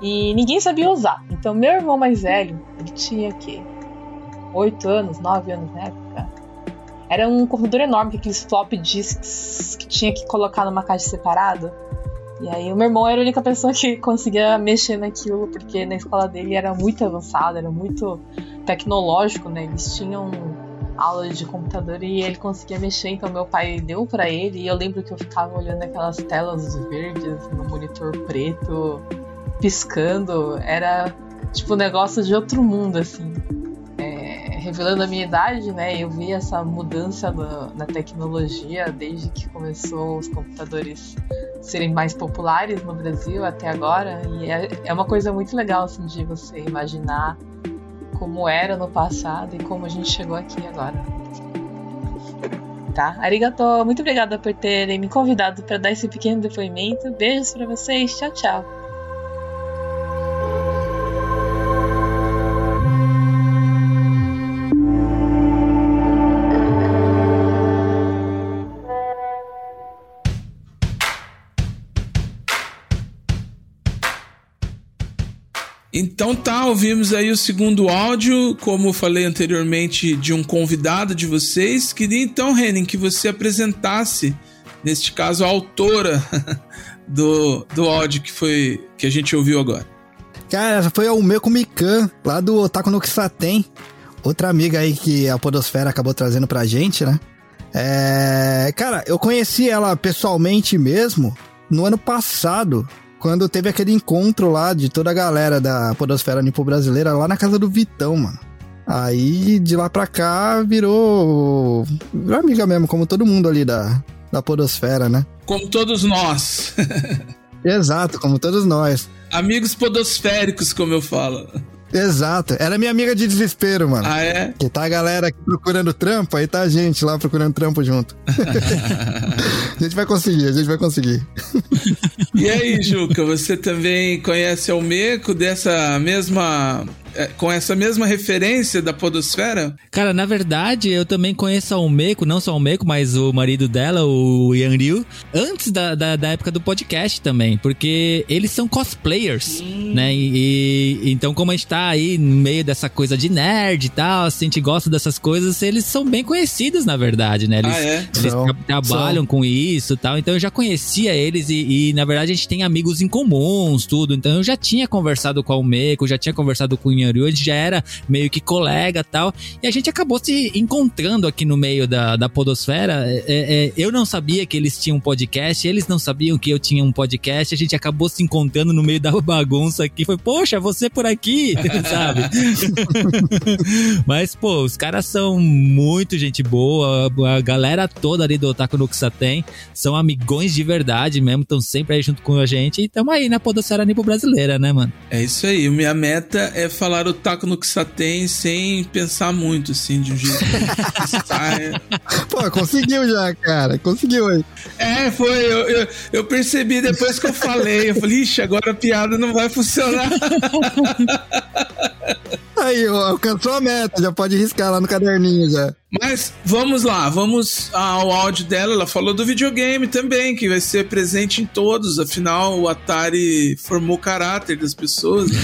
H: e ninguém sabia usar. Então, meu irmão mais velho, ele tinha que 8 anos, 9 anos na época era um computador enorme, aqueles flop disks que tinha que colocar numa caixa separada. E aí o meu irmão era a única pessoa que conseguia mexer naquilo, porque na escola dele era muito avançado, era muito tecnológico, né? Eles tinham aula de computador e ele conseguia mexer, então meu pai deu para ele e eu lembro que eu ficava olhando aquelas telas verdes no monitor preto, piscando, era tipo um negócio de outro mundo assim revelando a minha idade, né? Eu vi essa mudança no, na tecnologia desde que começou os computadores serem mais populares no Brasil até agora. E é, é uma coisa muito legal, assim, de você imaginar como era no passado e como a gente chegou aqui agora. Tá? Arigato, muito obrigada por terem me convidado para dar esse pequeno depoimento. Beijos para vocês. Tchau, tchau.
A: Então tá, ouvimos aí o segundo áudio, como falei anteriormente, de um convidado de vocês. Queria então, Renan, que você apresentasse, neste caso, a autora do, do áudio que foi que a gente ouviu agora.
E: Cara, foi a Umeko Mikan, lá do Otaku no Kisaten. Outra amiga aí que a Podosfera acabou trazendo pra gente, né? É... Cara, eu conheci ela pessoalmente mesmo no ano passado, quando teve aquele encontro lá de toda a galera da Podosfera Nipo Brasileira lá na casa do Vitão, mano. Aí de lá pra cá virou, virou amiga mesmo, como todo mundo ali da, da Podosfera, né?
A: Como todos nós.
E: Exato, como todos nós.
A: Amigos podosféricos, como eu falo.
E: Exato. Ela é minha amiga de desespero, mano.
A: Ah, é?
E: Que tá a galera aqui procurando trampo, aí tá a gente lá procurando trampo junto. a gente vai conseguir, a gente vai conseguir.
A: e aí, Juca, você também conhece o Meco dessa mesma com essa mesma referência da podosfera?
F: Cara, na verdade, eu também conheço a Umeko, não só a Umeko, mas o marido dela, o Yan Ryu, antes da, da, da, época do podcast também, porque eles são cosplayers, Sim. né? E, e, então, como a gente tá aí no meio dessa coisa de nerd e tal, assim, a gente gosta dessas coisas, eles são bem conhecidos, na verdade, né? Eles,
A: ah, é?
F: eles tra trabalham com isso e tal, então eu já conhecia eles e, e, na verdade, a gente tem amigos em comuns, tudo, então eu já tinha conversado com a Umeko, já tinha conversado com o Yan A gente já era meio que colega tal. E a gente acabou se encontrando aqui no meio da, da podosfera. É, é, eu não sabia que eles tinham um podcast, eles não sabiam que eu tinha um podcast. A gente acabou se encontrando no meio da bagunça aqui. Foi, poxa, você por aqui, sabe? Mas, pô, os caras são muito gente boa. A galera toda ali do Otaku no tem são amigões de verdade mesmo, estão sempre aí junto com a gente. E tamo aí na podosfera nipo brasileira, né, mano?
A: É isso aí. Minha meta é falar o taco no que tem sem pensar muito, assim, de um jeito.
E: Pô, conseguiu já, cara. Conseguiu aí.
A: É, foi. Eu, eu, eu, percebi depois que eu falei. Eu falei, ixi, agora a piada não vai funcionar.
E: Aí, alcançou a meta, já pode riscar lá no caderninho já.
A: Mas vamos lá, vamos ao áudio dela. Ela falou do videogame também, que vai ser presente em todos. Afinal, o Atari formou o caráter das pessoas. Né?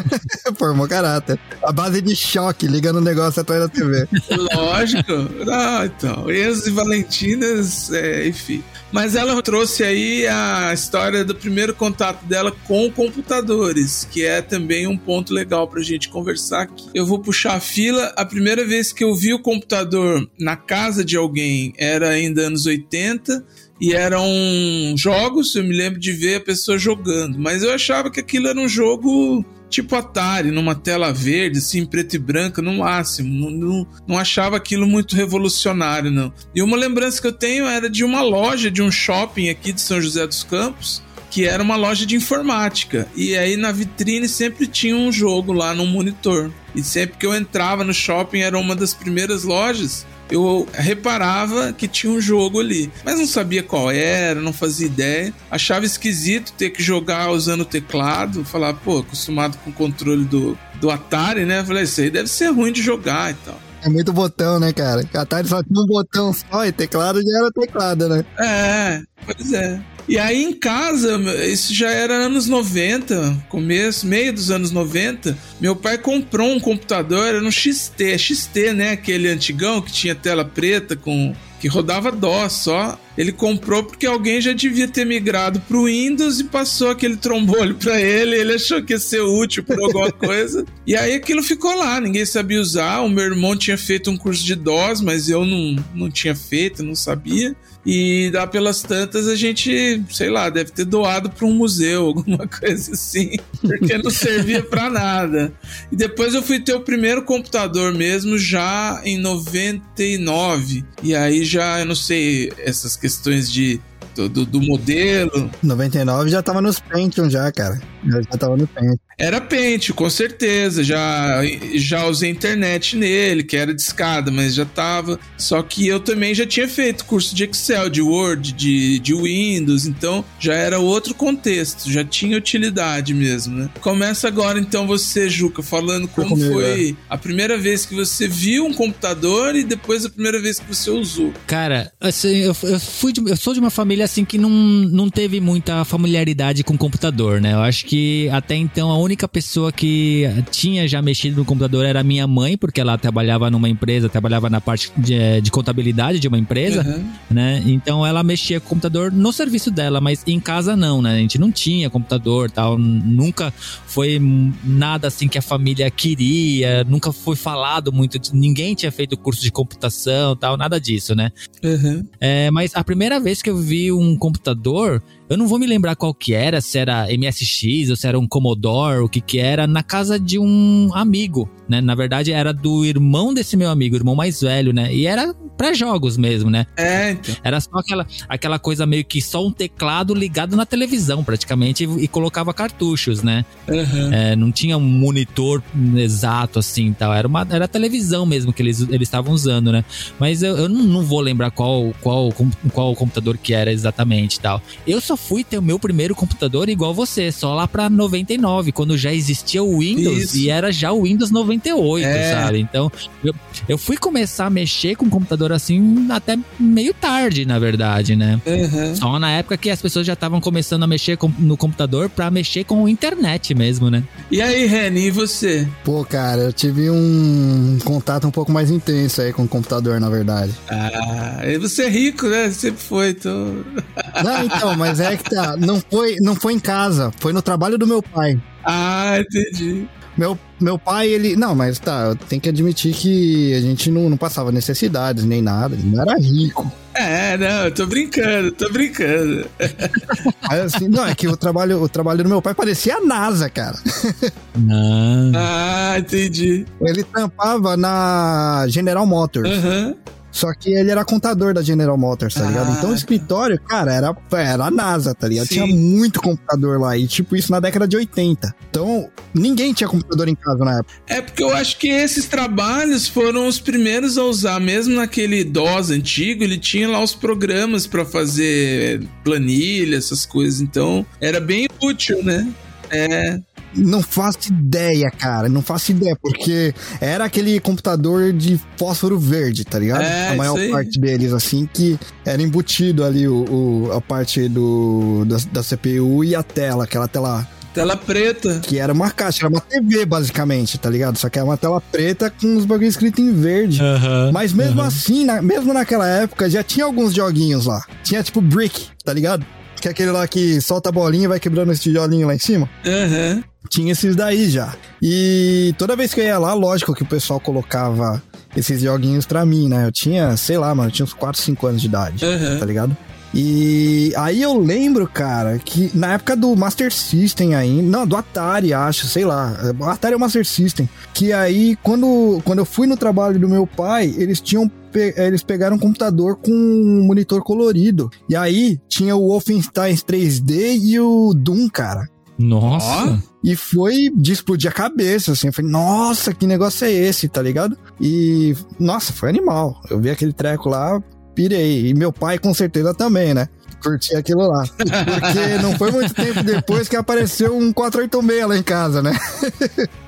E: formou caráter. A base de choque, ligando o negócio atrás da TV.
A: Lógico. Ah, então. Enzo e Valentinas, é, enfim. Mas ela trouxe aí a história do primeiro contato dela com computadores, que é também um ponto legal pra gente conversar aqui. Eu vou puxar a fila. A primeira vez que eu vi o computador na casa de alguém era ainda anos 80 e eram jogos, eu me lembro de ver a pessoa jogando, mas eu achava que aquilo era um jogo tipo Atari, numa tela verde, assim, preto e branco, no máximo. Não, não, achava aquilo muito revolucionário, não. E uma lembrança que eu tenho era de uma loja, de um shopping aqui de São José dos Campos, que era uma loja de informática. E aí na vitrine sempre tinha um jogo lá no monitor. E sempre que eu entrava no shopping era uma das primeiras lojas eu reparava que tinha um jogo ali, mas não sabia qual era, não fazia ideia. Achava esquisito ter que jogar usando o teclado, falar, pô, acostumado com o controle do, do Atari, né? Falei, isso aí deve ser ruim de jogar e tal.
E: É muito botão, né, cara? Atari só tinha um botão só e teclado já era teclado, né?
A: É, pois é. E aí em casa, isso já era anos 90, começo, meio dos anos 90, meu pai comprou um computador, era um XT, é XT, né? Aquele antigão que tinha tela preta com que rodava DOS só. Ele comprou porque alguém já devia ter migrado pro Windows e passou aquele trombolho para ele. Ele achou que ia ser útil por alguma coisa. E aí aquilo ficou lá, ninguém sabia usar. O meu irmão tinha feito um curso de DOS, mas eu não, não tinha feito, não sabia. E dá pelas tantas a gente, sei lá, deve ter doado para um museu, alguma coisa assim, porque não servia para nada. E depois eu fui ter o primeiro computador mesmo já em 99. E aí já, eu não sei, essas questões de do, do, modelo.
E: 99 já tava nos Pentium já, cara. Já tava no Pentium.
A: Era Pentium, com certeza. Já, já usei internet nele, que era de escada, mas já tava. Só que eu também já tinha feito curso de Excel, de Word, de, de Windows, então já era outro contexto, já tinha utilidade mesmo, né? Começa agora então você, Juca, falando como comigo, foi é. a primeira vez que você viu um computador e depois a primeira vez que você usou.
F: Cara, assim, eu, eu, fui de, eu sou de uma família assim que não, não teve muita familiaridade com computador, né? Eu acho que até então a única pessoa que tinha já mexido no computador era minha mãe, porque ela trabalhava numa empresa, trabalhava na parte de, de contabilidade de uma empresa, uhum. né? Então ela mexia com o computador no serviço dela, mas em casa não, né? A gente não tinha computador tal, nunca foi nada assim que a família queria, nunca foi falado muito, ninguém tinha feito curso de computação tal, nada disso, né? Uhum. É, mas a primeira vez que eu vi um computador, eu não vou me lembrar qual que era, se era MSX ou se era um Commodore, o que que era, na casa de um amigo, né? Na verdade, era do irmão desse meu amigo, o irmão mais velho, né? E era para jogos mesmo, né?
A: É, então.
F: Era só aquela, aquela coisa meio que só um teclado ligado na televisão, praticamente, e, e colocava cartuchos, né? Uhum. É, não tinha um monitor exato assim tal. Era, uma, era televisão mesmo que eles estavam usando, né? Mas eu, eu não, não, vou lembrar qual, qual, qual computador que era exatamente tal. Eu só fui ter o meu primeiro computador igual você, só lá pra 99, quando já existia o Windows Isso. e era já o Windows 98, é. sabe? Então, eu, eu fui começar a mexer com o computador assim até meio tarde, na verdade, né? Uhum. Só na época que as pessoas já estavam começando a mexer com, no computador pra mexer com a internet mesmo, né?
A: E aí, Reni, e você?
E: Pô, cara, eu tive um contato um pouco mais intenso aí com o computador, na verdade.
A: Ah, e você é rico, né? Sempre foi, tô...
E: Não, então, mas é que tá. Não foi, não foi em casa, foi no trabalho do meu pai.
A: Ah, entendi.
E: Meu, meu pai, ele. Não, mas tá, tem que admitir que a gente não, não passava necessidades nem nada, ele não era rico.
A: É, não, eu tô brincando, tô brincando.
E: assim, não, é que o trabalho, o trabalho do meu pai parecia a NASA, cara.
A: Não. Ah, entendi.
E: Ele tampava na General Motors. Aham. Uhum. Só que ele era contador da General Motors, tá ligado? Então o ah. escritório, cara, era, era a NASA, tá ligado? Sim. Tinha muito computador lá. E tipo, isso na década de 80. Então, ninguém tinha computador em casa na época.
A: É porque eu acho que esses trabalhos foram os primeiros a usar. Mesmo naquele DOS antigo, ele tinha lá os programas para fazer planilha, essas coisas. Então, era bem útil, né? É.
E: Não faço ideia, cara. Não faço ideia, porque era aquele computador de fósforo verde, tá ligado?
A: É,
E: a maior parte deles, assim, que era embutido ali o, o- a parte do, da, da CPU e a tela, aquela tela
A: Tela preta.
E: que era uma caixa, era uma TV, basicamente, tá ligado? Só que era uma tela preta com os bagulhos escritos em verde. Mas mesmo assim, na- mesmo naquela época, já tinha alguns joguinhos lá. Tinha tipo Brick, tá ligado? Que é aquele lá que solta a bolinha e vai quebrando esse tijolinho lá em cima.
A: Aham.
E: Tinha esses daí já. E toda vez que eu ia lá, lógico que o pessoal colocava esses joguinhos pra mim, né? Eu tinha, sei lá, mano, eu tinha uns 4, 5 anos de idade,
A: Aham.
E: tá ligado? E aí eu lembro, cara, que na época do Master System ainda, não, do Atari, acho, sei lá, Atari é o Master System, que aí quando, quando eu fui no trabalho do meu pai, eles tinham pe- eles pegaram um computador com um monitor colorido. E aí tinha o Wolfenstein 3D e o Doom, cara.
F: Nossa.
E: E foi de explodir a cabeça, assim. Eu falei, nossa, que negócio é esse, tá ligado? E, nossa, foi animal. Eu vi aquele treco lá, pirei. E meu pai, com certeza, também, né? Curti aquilo lá. Porque não foi muito tempo depois que apareceu um 486 lá em casa, né?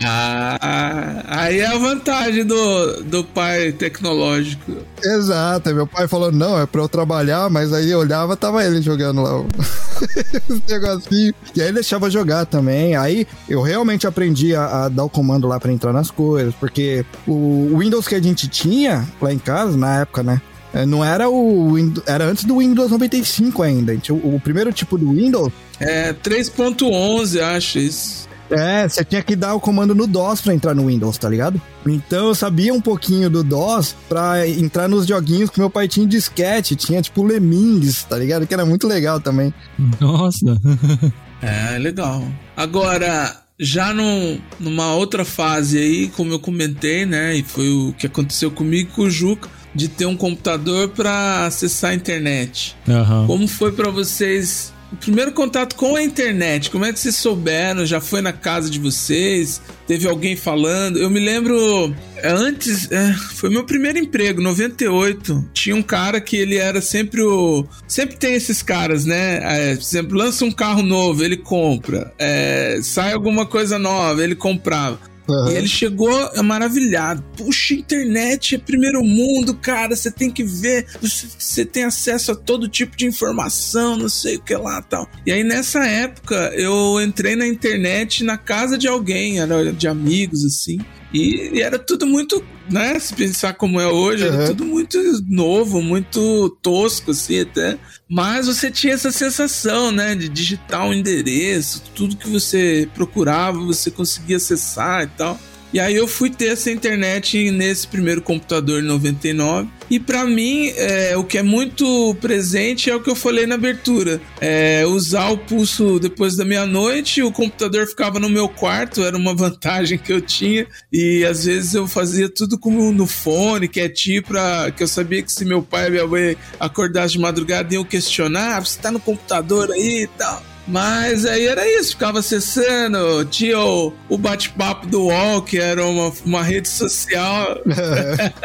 A: Ah, aí é a vantagem do, do pai tecnológico.
E: Exato. Meu pai falou, não, é pra eu trabalhar, mas aí eu olhava, tava ele jogando lá o os negocinhos. E aí deixava jogar também. Aí eu realmente aprendi a, a dar o comando lá pra entrar nas coisas, porque o Windows que a gente tinha lá em casa, na época, né? É, Não era o Windows, era antes do Windows 95 ainda. A gente- O, o primeiro tipo do Windows
A: É 3.11, acho isso.
E: é, você tinha que dar o comando no DOS pra entrar no Windows, tá ligado? Então eu sabia um pouquinho do DOS pra entrar nos joguinhos que meu pai tinha disquete, tinha tipo Lemmings, tá ligado? Que era muito legal também.
F: Nossa.
A: É, legal. Agora, já num, numa outra fase aí, como eu comentei, né? E foi o que aconteceu comigo com o Juca, de ter um computador para acessar a internet.
F: Aham.
A: Como foi para vocês o primeiro contato com a internet? Como é que vocês souberam? Já foi na casa de vocês? Teve alguém falando? Eu me lembro é, antes, é, foi meu primeiro emprego, 98. Tinha um cara que ele era sempre o. Sempre tem esses caras, né? É, por exemplo, lança um carro novo, ele compra. É, sai alguma coisa nova, ele comprava. E ele chegou maravilhado. Puxa, internet é primeiro mundo, cara. Você tem que ver. Você tem acesso a todo tipo de informação, não sei o que lá tal. E aí, nessa época, eu entrei na internet na casa de alguém, era de amigos, assim. E, e era tudo muito, né? Se pensar como é hoje, era
E: Uhum.
A: tudo muito novo, muito tosco, assim, até. Mas você tinha essa sensação, né? De digitar um endereço, tudo que você procurava, você conseguia acessar e tal. E aí eu fui ter essa internet nesse primeiro computador em 99. E pra mim, é, o que é muito presente é o que eu falei na abertura. É, usar o pulso depois da meia-noite, o computador ficava no meu quarto, era uma vantagem que eu tinha. E às vezes eu fazia tudo como no fone, quietinho, pra, que eu sabia que se meu pai e minha mãe acordassem de madrugada iam questionar, "Ah, você tá no computador aí e tal. Mas aí era isso, ficava acessando, tinha o, o bate-papo do UOL, que era uma, uma rede social,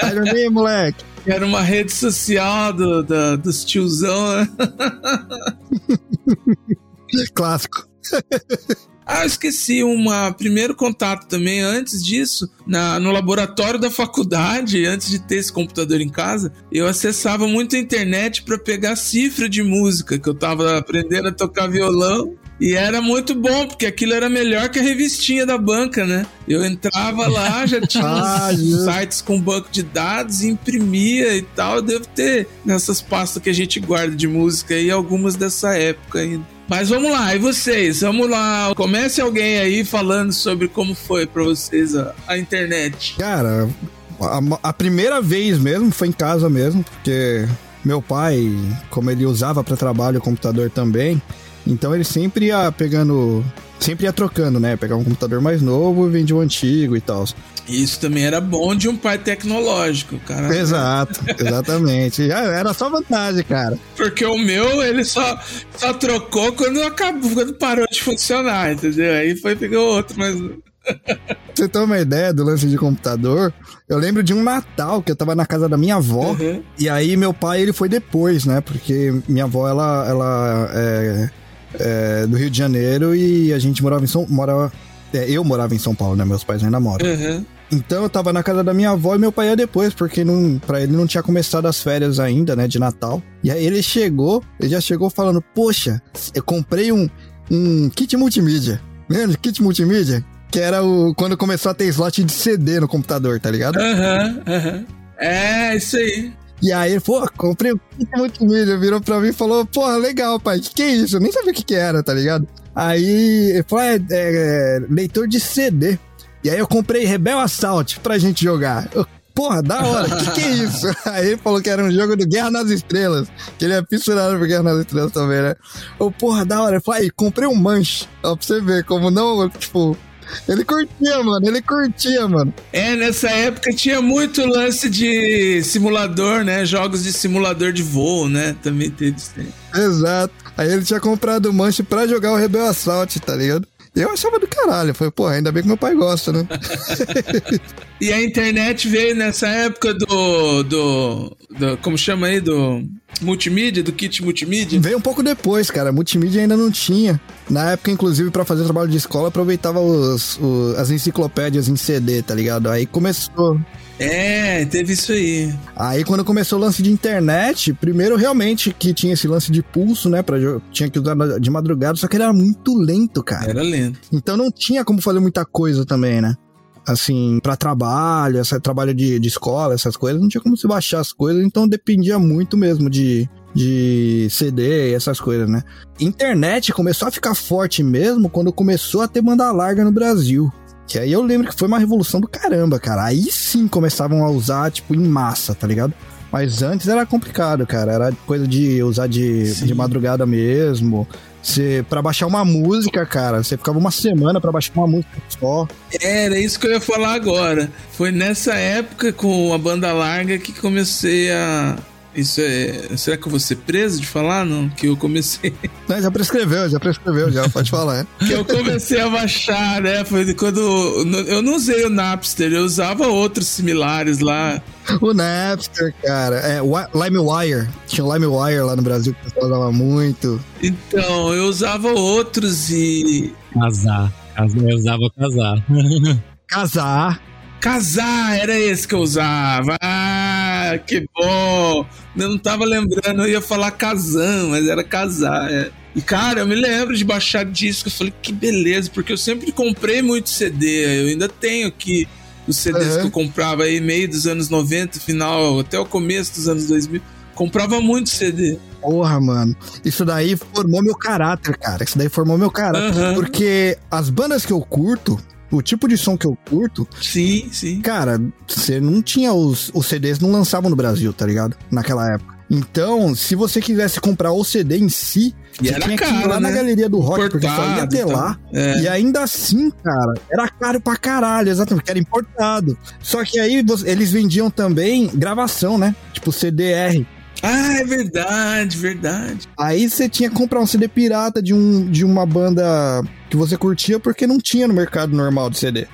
E: Sai dormir, moleque.
A: que era uma rede social do, da- dos tiozão, né?
E: Clássico.
A: Ah, eu esqueci um primeiro contato também antes disso, na, no laboratório da faculdade, antes de ter esse computador em casa, eu acessava muito a internet para pegar cifra de música, que eu tava aprendendo a tocar violão. E era muito bom, porque aquilo era melhor que a revistinha da banca, né? Eu entrava lá, já tinha
E: Ah,
A: sites com banco de dados, imprimia e tal. Eu devo ter nessas pastas que a gente guarda de música aí, algumas dessa época ainda. Mas vamos lá, e vocês? Vamos lá. Comece alguém aí falando sobre como foi pra vocês a, a internet.
E: Cara, a, a primeira vez mesmo foi em casa mesmo, porque meu pai, como ele usava para trabalho o computador também, então ele sempre ia pegando, sempre ia trocando, né? Pegar um computador mais novo e vendia o antigo e tal.
A: Isso também era bom de um pai tecnológico, cara.
E: Exato, exatamente. Já Era só vantagem, cara.
A: Porque o meu, ele só, só trocou quando acabou, quando parou de funcionar, entendeu? Aí foi pegou outro, mas.
E: Você ter uma ideia do lance de computador, eu lembro de um Natal que eu tava na casa da minha avó.
A: Uhum.
E: E aí meu pai, ele foi depois, né? Porque minha avó, ela, ela é, é do Rio de Janeiro e a gente morava em São... Morava, É, eu morava em São Paulo, né? Meus pais ainda moram.
A: Uhum.
E: Então eu tava na casa da minha avó e meu pai ia depois, porque não, pra ele não tinha começado as férias ainda, né, de Natal. E aí ele chegou, ele já chegou falando, poxa, eu comprei um, um kit multimídia. Lembra? Kit multimídia? Que era o quando começou a ter slot de CD no computador, tá ligado?
A: Aham, aham. É, isso aí.
E: E aí pô, comprei um kit multimídia, virou pra mim e falou, porra, legal, pai, que que é isso? Eu nem sabia o que que era, tá ligado? Aí ele falou, é, é, é leitor de CD. E aí eu comprei Rebel Assault pra gente jogar. Eu, Porra, da hora, que que é isso? Aí ele falou que era um jogo do Guerra nas Estrelas, que ele é fissurado por Guerra nas Estrelas também, né? Eu, porra, da hora. Eu falei, comprei um manche, ó, pra você ver como não, tipo... Ele curtia, mano, ele curtia, mano.
A: É, nessa época tinha muito lance de simulador, né? Jogos de simulador de voo, né? Também teve isso.
E: Exato. Aí ele tinha comprado o manche pra jogar o Rebel Assault, tá ligado? Eu achava do caralho. Foi, pô, ainda bem que meu pai gosta, né?
A: E a internet veio nessa época do. do. do como chama aí? Do. Multimídia, do kit multimídia?
E: Veio um pouco depois, cara. Multimídia ainda não tinha. Na época, inclusive, pra fazer trabalho de escola, aproveitava os, os- as enciclopédias em CD, tá ligado? Aí começou.
A: É, teve isso aí.
E: Aí quando começou o lance de internet, primeiro realmente que tinha esse lance de pulso, né? Pra, tinha que usar de madrugada, só que ele era muito lento, cara.
A: Era lento.
E: Então não tinha como fazer muita coisa também, né? Assim, pra trabalho, essa, trabalho de, de escola, essas coisas, não tinha como se baixar as coisas, então dependia muito mesmo de, de CD e essas coisas, né? Internet começou a ficar forte mesmo quando começou a ter banda larga no Brasil. Que aí eu lembro que foi uma revolução do caramba, cara. Aí sim começavam a usar, tipo, em massa, tá ligado? Mas antes era complicado, cara. Era coisa de usar de,
A: Sim.
E: de madrugada mesmo. Você, pra baixar uma música, cara, você ficava uma semana pra baixar uma música só.
A: Era isso que eu ia falar agora. Foi nessa época com a banda larga que comecei a. Isso é. Será que eu vou ser preso de falar? Não, que eu comecei.
E: Não, já prescreveu, já prescreveu, já pode falar. é.
A: Que eu comecei a baixar, né? Foi de quando. Eu não usei o Napster, eu usava outros similares lá.
E: O Napster, cara, é, Wi- LimeWire. Tinha o LimeWire lá no Brasil que o pessoal usava muito.
A: Então, eu usava outros e.
F: Casar. Casar, Eu usava casar.
E: Casar.
A: Casar, era esse que eu usava. Ah, que bom. Eu não tava lembrando, eu ia falar casam, mas era casar. é. E cara, eu me lembro de baixar disco. Eu falei, que beleza, porque eu sempre comprei muito CD. Eu ainda tenho aqui os CDs
E: Uhum.
A: que eu comprava aí, meio dos anos 90, final, até o começo dos anos 2000. Comprava muito CD.
E: Porra, mano. Isso daí formou meu caráter, cara. Isso daí formou meu caráter.
A: Aham.
E: Porque as bandas que eu curto, o tipo de som que eu curto,
A: Sim, sim.
E: cara, você não tinha os, os CDs, não lançavam no Brasil, tá ligado? Naquela época. Então, se você quisesse comprar o CD em si,
A: E
E: você tinha que ir
A: caro,
E: lá na
A: né?
E: galeria do rock, porque só ia
A: Importado
E: até lá.
A: É.
E: E ainda assim, cara, era caro pra caralho, exatamente, porque era importado. Só que aí eles vendiam também gravação, né? Tipo CDR.
A: Ah, é verdade, verdade.
E: Aí você tinha que comprar um CD pirata de, um, de uma banda que você curtia porque não tinha no mercado normal de CD.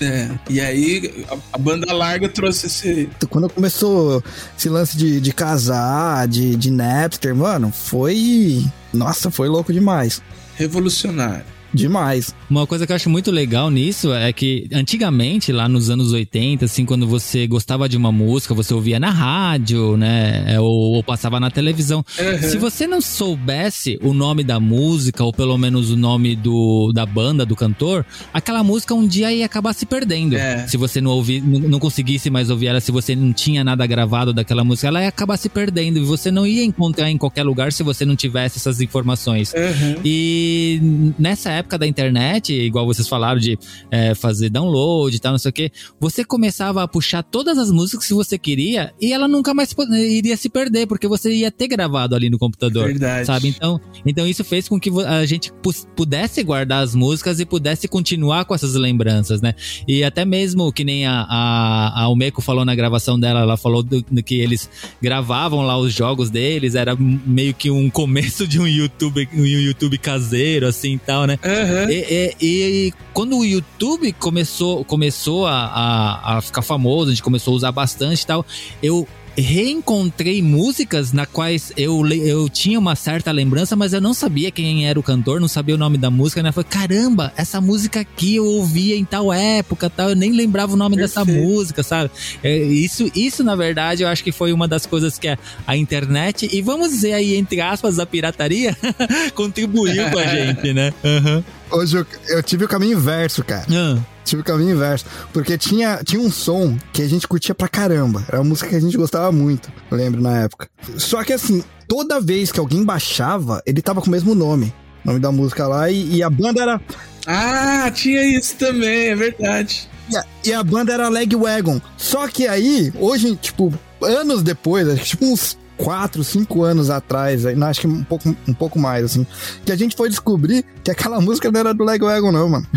A: É. E aí, a, a banda larga trouxe esse.
E: Quando começou esse lance de, de casar, de, de Napster, mano, foi. Nossa, foi louco demais.
A: Revolucionário.
E: Demais.
F: Uma coisa que eu acho muito legal nisso é que antigamente, lá nos anos 80, assim, quando você gostava de uma música, você ouvia na rádio, né? é, Ou, ou passava na televisão.
A: Uhum.
F: Se você não soubesse o nome da música, ou pelo menos o nome do, da banda, do cantor, aquela música um dia ia acabar se perdendo.
A: É.
F: Se você não ouvir, não não conseguisse mais ouvir ela, se você não tinha nada gravado daquela música, ela ia acabar se perdendo. E você não ia encontrar em qualquer lugar se você não tivesse essas informações.
A: Uhum.
F: E nessa época da internet, igual vocês falaram de é, fazer download e tal, não sei o que, você começava a puxar todas as músicas que você queria e ela nunca mais iria se perder, porque você ia ter gravado ali no computador.
A: Verdade.
F: Sabe? Então, então isso fez com que a gente pu- pudesse guardar as músicas e pudesse continuar com essas lembranças, né? E até mesmo que nem a, a, a falou na gravação dela, ela falou do, do que eles gravavam lá os jogos deles, era meio que um começo de um YouTube, um YouTube caseiro, assim e tal, né?
A: Uhum.
F: E, e- e quando o YouTube começou, começou a, a, a ficar famoso, a gente começou a usar bastante e tal, eu reencontrei músicas na quais eu, eu tinha uma certa lembrança, mas eu não sabia quem era o cantor, não sabia o nome da música, né? Falei, caramba, essa música aqui eu ouvia em tal época, tal, eu nem lembrava o nome Perfeito. dessa música, sabe? É, isso, isso, na verdade, eu acho que foi uma das coisas que a, a internet, e vamos dizer aí, entre aspas, a pirataria, contribuiu com a gente, né?
E: Uhum. Hoje eu, eu, tive o caminho inverso, cara. Uhum. Tive o caminho inverso. Porque tinha, tinha um som que a gente curtia pra caramba. Era uma música que a gente gostava muito, lembro na época. Só que assim, toda vez que alguém baixava, ele tava com o mesmo nome. Nome da música lá, e, e a banda era.
A: Ah, tinha isso também, é verdade.
E: E a, e a banda era Legwagon. Só que aí, hoje, tipo, anos depois, tipo uns 4, 5 anos atrás, acho que um pouco, um pouco mais, assim, que a gente foi descobrir que aquela música não era do Lego Ego, não, mano.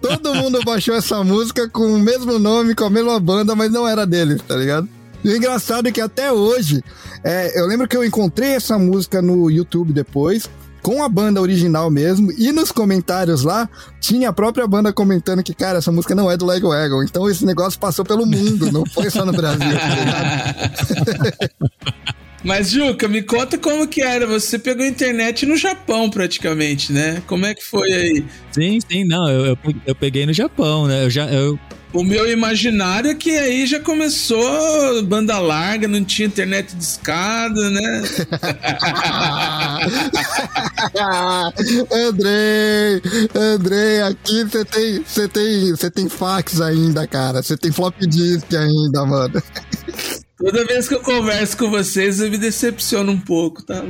E: Todo mundo baixou essa música com o mesmo nome, com a mesma banda, mas não era dele, tá ligado? E o engraçado é que até hoje, é, eu lembro que eu encontrei essa música no YouTube depois, com a banda original mesmo, e nos comentários lá, tinha a própria banda comentando que, cara, essa música não é do Lego Wagon. Então esse negócio passou pelo mundo, não foi só no Brasil. Tá
A: Mas, Juca, me conta como que era. Você pegou a internet no Japão, praticamente, né? Como é que foi aí?
F: Sim, sim, não. Eu, eu, peguei no Japão, né? Eu já, eu
A: o meu imaginário é que aí já começou banda larga, não tinha internet de escada, né?
E: Andrei, Andrei, aqui você tem, você tem, você tem fax ainda, cara. Você tem flop disk ainda, mano.
A: Toda vez que eu converso com vocês, eu me decepciono um pouco, tá?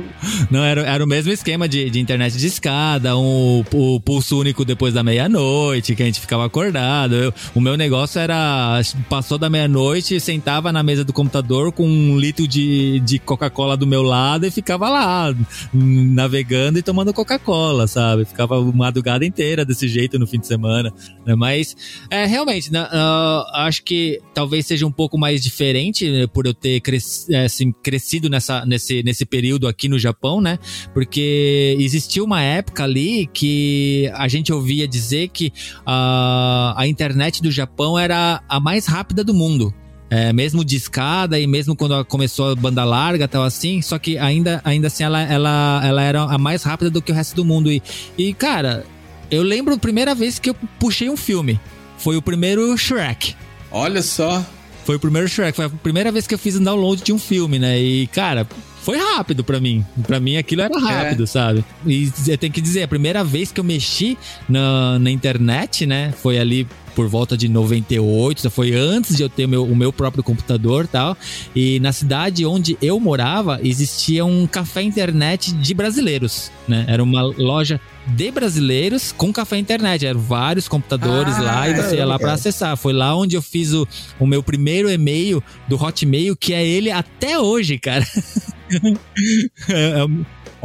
F: Não, era, era o mesmo esquema de, de internet de escada, um, o pulso único depois da meia-noite, que a gente ficava acordado. Eu, o meu negócio era. Passou da meia-noite, sentava na mesa do computador com um litro de, de Coca-Cola do meu lado e ficava lá, navegando e tomando Coca-Cola, sabe? Ficava madrugada inteira desse jeito no fim de semana. Né? Mas, é, realmente, uh, acho que talvez seja um pouco mais diferente né? Por eu ter é, assim, crescido nessa, nesse, nesse período aqui no Japão, né? Porque existiu uma época ali que a gente ouvia dizer que a, a internet do Japão era a mais rápida do mundo. É, mesmo de escada e mesmo quando começou a banda larga tal assim, só que ainda, ainda assim ela, ela, ela era a mais rápida do que o resto do mundo. E, e cara, eu lembro a primeira vez que eu puxei um filme. Foi o primeiro Shrek.
A: Olha só.
F: Foi o primeiro Shrek, foi a primeira vez que eu fiz um download de um filme, né? E, cara, foi rápido para mim. Para mim aquilo era rápido, é. sabe? E eu tenho que dizer, a primeira vez que eu mexi na, na internet, né? Foi ali por volta de 98, foi antes de eu ter meu, o meu próprio computador tal. E na cidade onde eu morava, existia um café internet de brasileiros, né? Era uma loja de brasileiros com café internet. Eram vários computadores ah, lá e você ia lá para acessar. Foi lá onde eu fiz o, o meu primeiro e-mail do Hotmail, que é ele até hoje, cara.
A: é, é,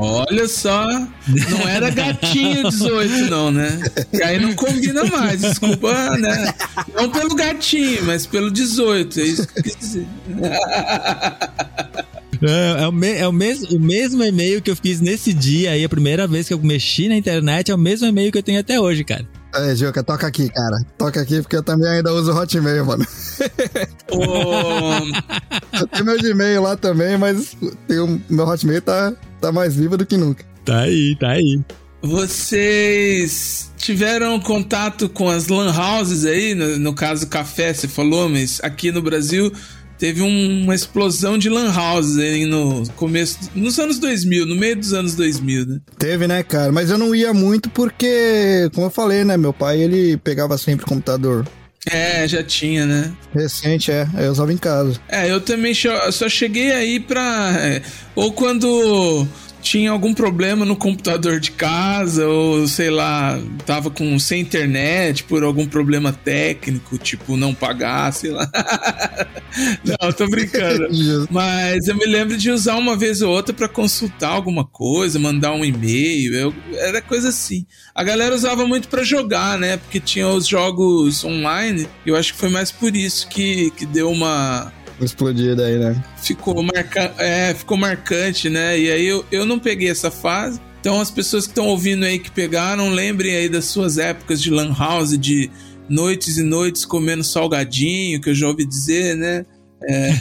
A: Olha só, não era gatinho 18, não, né? E aí não combina mais, desculpa, né? Não pelo gatinho, mas pelo 18, é isso que eu quis dizer.
F: É, é, o, me, é o, mes, o mesmo e-mail que eu fiz nesse dia aí, a primeira vez que eu mexi na internet, é o mesmo e-mail que eu tenho até hoje, cara.
E: É, Juca, toca aqui, cara. Toca aqui porque eu também ainda uso Hotmail, mano. Oh. eu tenho meu Gmail lá também, mas tenho, meu Hotmail tá, tá mais vivo do que nunca.
F: Tá aí, tá aí.
A: Vocês tiveram contato com as lan houses aí, no, no caso café, você falou, mas aqui no Brasil teve um, uma explosão de lan houses aí no começo, nos anos 2000, no meio dos anos 2000, né?
E: Teve, né, cara? Mas eu não ia muito porque, como eu falei, né, meu pai, ele pegava sempre o computador.
A: É, já tinha, né?
E: Recente, é. Eu usava em casa.
A: É, eu também só cheguei aí pra. É, ou quando tinha algum problema no computador de casa, ou sei lá, tava com sem internet por algum problema técnico, tipo não pagar, sei lá. não, tô brincando. Mas eu me lembro de usar uma vez ou outra para consultar alguma coisa, mandar um e-mail, eu, era coisa assim. A galera usava muito para jogar, né? Porque tinha os jogos online, eu acho que foi mais por isso que, que deu uma
E: explodida aí, né?
A: Ficou, marca... é, ficou marcante, né? E aí eu, eu não peguei essa fase. Então as pessoas que estão ouvindo aí que pegaram, lembrem aí das suas épocas de lan house, de noites e noites comendo salgadinho, que eu já ouvi dizer, né? É.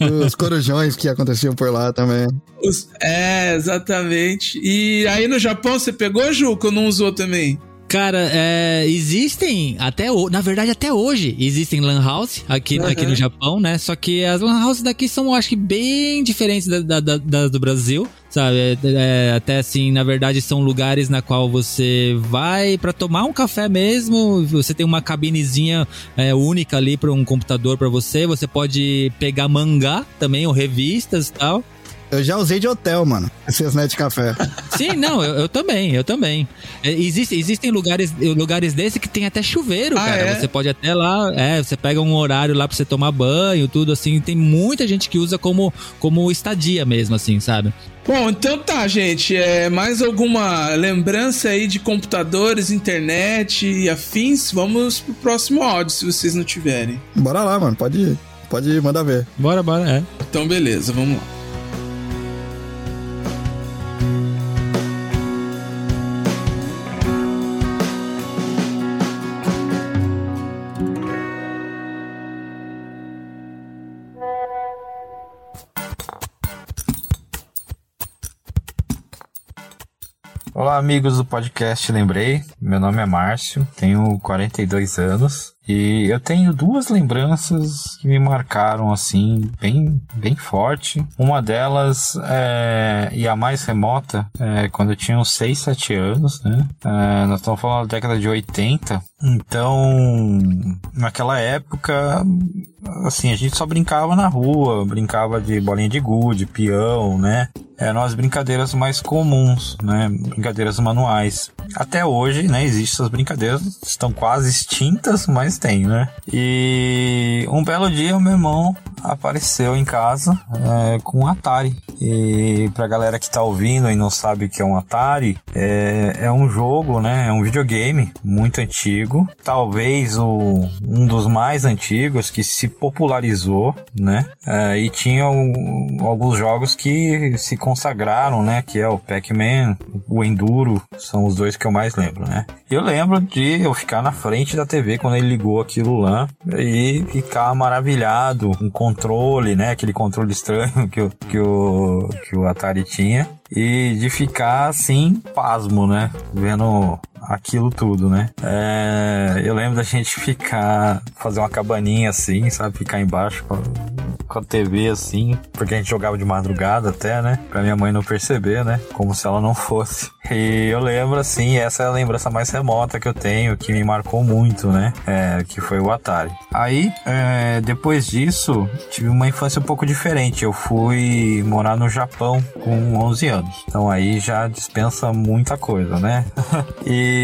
E: Os corujões que aconteciam por lá também.
A: Os- é, exatamente. E aí no Japão você pegou, Juca, ou não usou também?
F: Cara, é, existem até o- na verdade até hoje existem lan house aqui,
A: Uhum.
F: aqui no Japão, né? Só que as lan house daqui são, acho que bem diferentes da, da- da- do Brasil, sabe? É, é, até assim, na verdade são lugares na qual você vai pra tomar um café mesmo. Você tem uma cabinezinha é, única ali para um computador pra você. Você pode pegar mangá também ou revistas e tal.
E: Eu já usei de hotel, mano. Esses net café.
F: Sim, não, eu, eu também, eu também. É, existe- existem lugares, lugares desse que tem até chuveiro,
A: Ah,
F: cara.
A: é?
F: Você pode até lá, é, você pega um horário lá pra você tomar banho, tudo assim. Tem muita gente que usa como, como estadia mesmo, assim, sabe?
A: Bom, então tá, gente. É, mais alguma lembrança aí de computadores, internet e afins? Vamos pro próximo áudio, se vocês não tiverem.
E: Bora lá, mano. Pode, pode mandar ver.
F: Bora, bora, é.
A: Então, beleza, vamos lá.
I: Amigos do podcast Lembrei. Meu nome é Márcio, tenho 42 anos e eu tenho duas lembranças que me marcaram assim, bem, bem forte. Uma delas é, e a mais remota, é quando eu tinha uns 6, 7 anos, né? É, nós estamos falando da década de 80. Então, naquela época, assim, a gente só brincava na rua, brincava de bolinha de gude, peão, né? Eram as brincadeiras mais comuns, né? Brincadeiras manuais. Até hoje, né? Existem essas brincadeiras, estão quase extintas, mas tem, né? E um belo dia o meu irmão apareceu em casa é, com um Atari. E pra galera que tá ouvindo e não sabe o que é um Atari, é, é um jogo, né? É um videogame muito antigo. Talvez o, um dos mais antigos que se popularizou, né? É, e tinha um- alguns jogos que se consagraram, né? Que é o Pac-Man, o Enduro, são os dois que eu mais lembro, né? Eu lembro de eu ficar na frente da TV quando ele ligou aquilo lá e ficar maravilhado com controle, né? Aquele controle estranho que o, que o, que o Atari tinha. E de ficar assim, pasmo, né? Vendo aquilo tudo, né? É, eu lembro da gente ficar, fazer uma cabaninha assim, sabe? Ficar embaixo com a, com a TV assim, porque a gente jogava de madrugada até, né? Pra minha mãe não perceber, né? Como se ela não fosse. E eu lembro assim, essa é a lembrança mais remota que eu tenho, que me marcou muito, né? É, que foi o Atari. Aí, é, depois disso, tive uma infância um pouco diferente. Eu fui morar no Japão com 11 anos. Então aí já dispensa muita coisa, né? e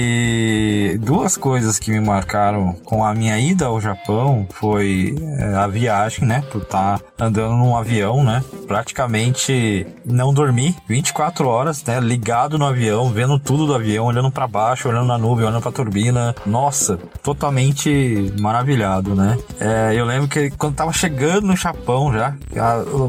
I: duas coisas que me marcaram com a minha ida ao Japão foi é, a viagem, né? Por estar andando num avião, né? Praticamente não dormi 24 horas, né? Ligado no avião, vendo tudo do avião, olhando para baixo, olhando na nuvem, olhando pra turbina. Nossa, totalmente maravilhado, né? É, eu lembro que quando tava chegando no Japão já,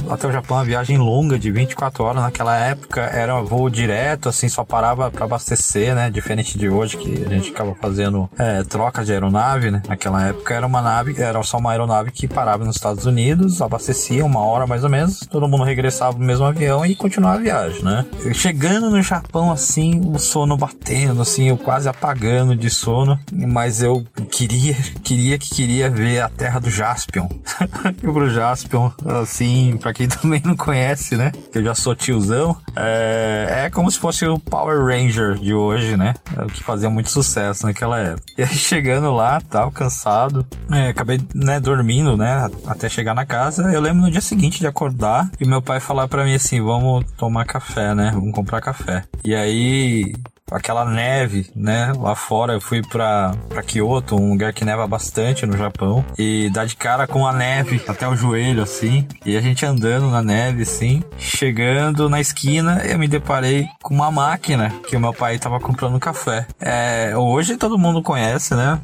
I: até o Japão, uma viagem longa de 24 horas naquela época era voo direto, assim, só parava para abastecer, né? Diferente de hoje que a gente acaba fazendo é, troca de aeronave, né? Naquela época era uma nave, era só uma aeronave que parava nos Estados Unidos, abastecia uma hora mais ou menos, todo mundo regressava no mesmo avião e continuava a viagem, né? Chegando no Japão, assim, o sono batendo, assim, eu quase apagando de sono, mas eu queria, queria que queria ver a terra do Jaspion. e pro Jaspion, assim, pra quem também não conhece, né? Que eu já sou tiozão, é, é como se fosse o Power Ranger de hoje, né? Que fazia muito sucesso naquela época. E aí chegando lá, tal, cansado, é, acabei, né, dormindo, né, até chegar na casa. Eu lembro no dia seguinte de acordar e meu pai falar pra mim assim: vamos tomar café, né? Vamos comprar café. E aí aquela neve, né? Lá fora eu fui pra, pra Kyoto, um lugar que neva bastante no Japão, e dá de cara com a neve até o joelho, assim. E a gente andando na neve, assim, chegando na esquina, eu me deparei com uma máquina que o meu pai tava comprando café. É, hoje todo mundo conhece, né?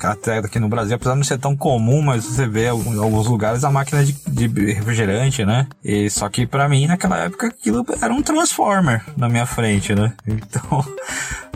I: É, até aqui no Brasil, apesar de não ser tão comum, mas você vê em alguns lugares a máquina de, de refrigerante, né? E só que pra mim, naquela época, aquilo era um Transformer na minha frente, né? Então,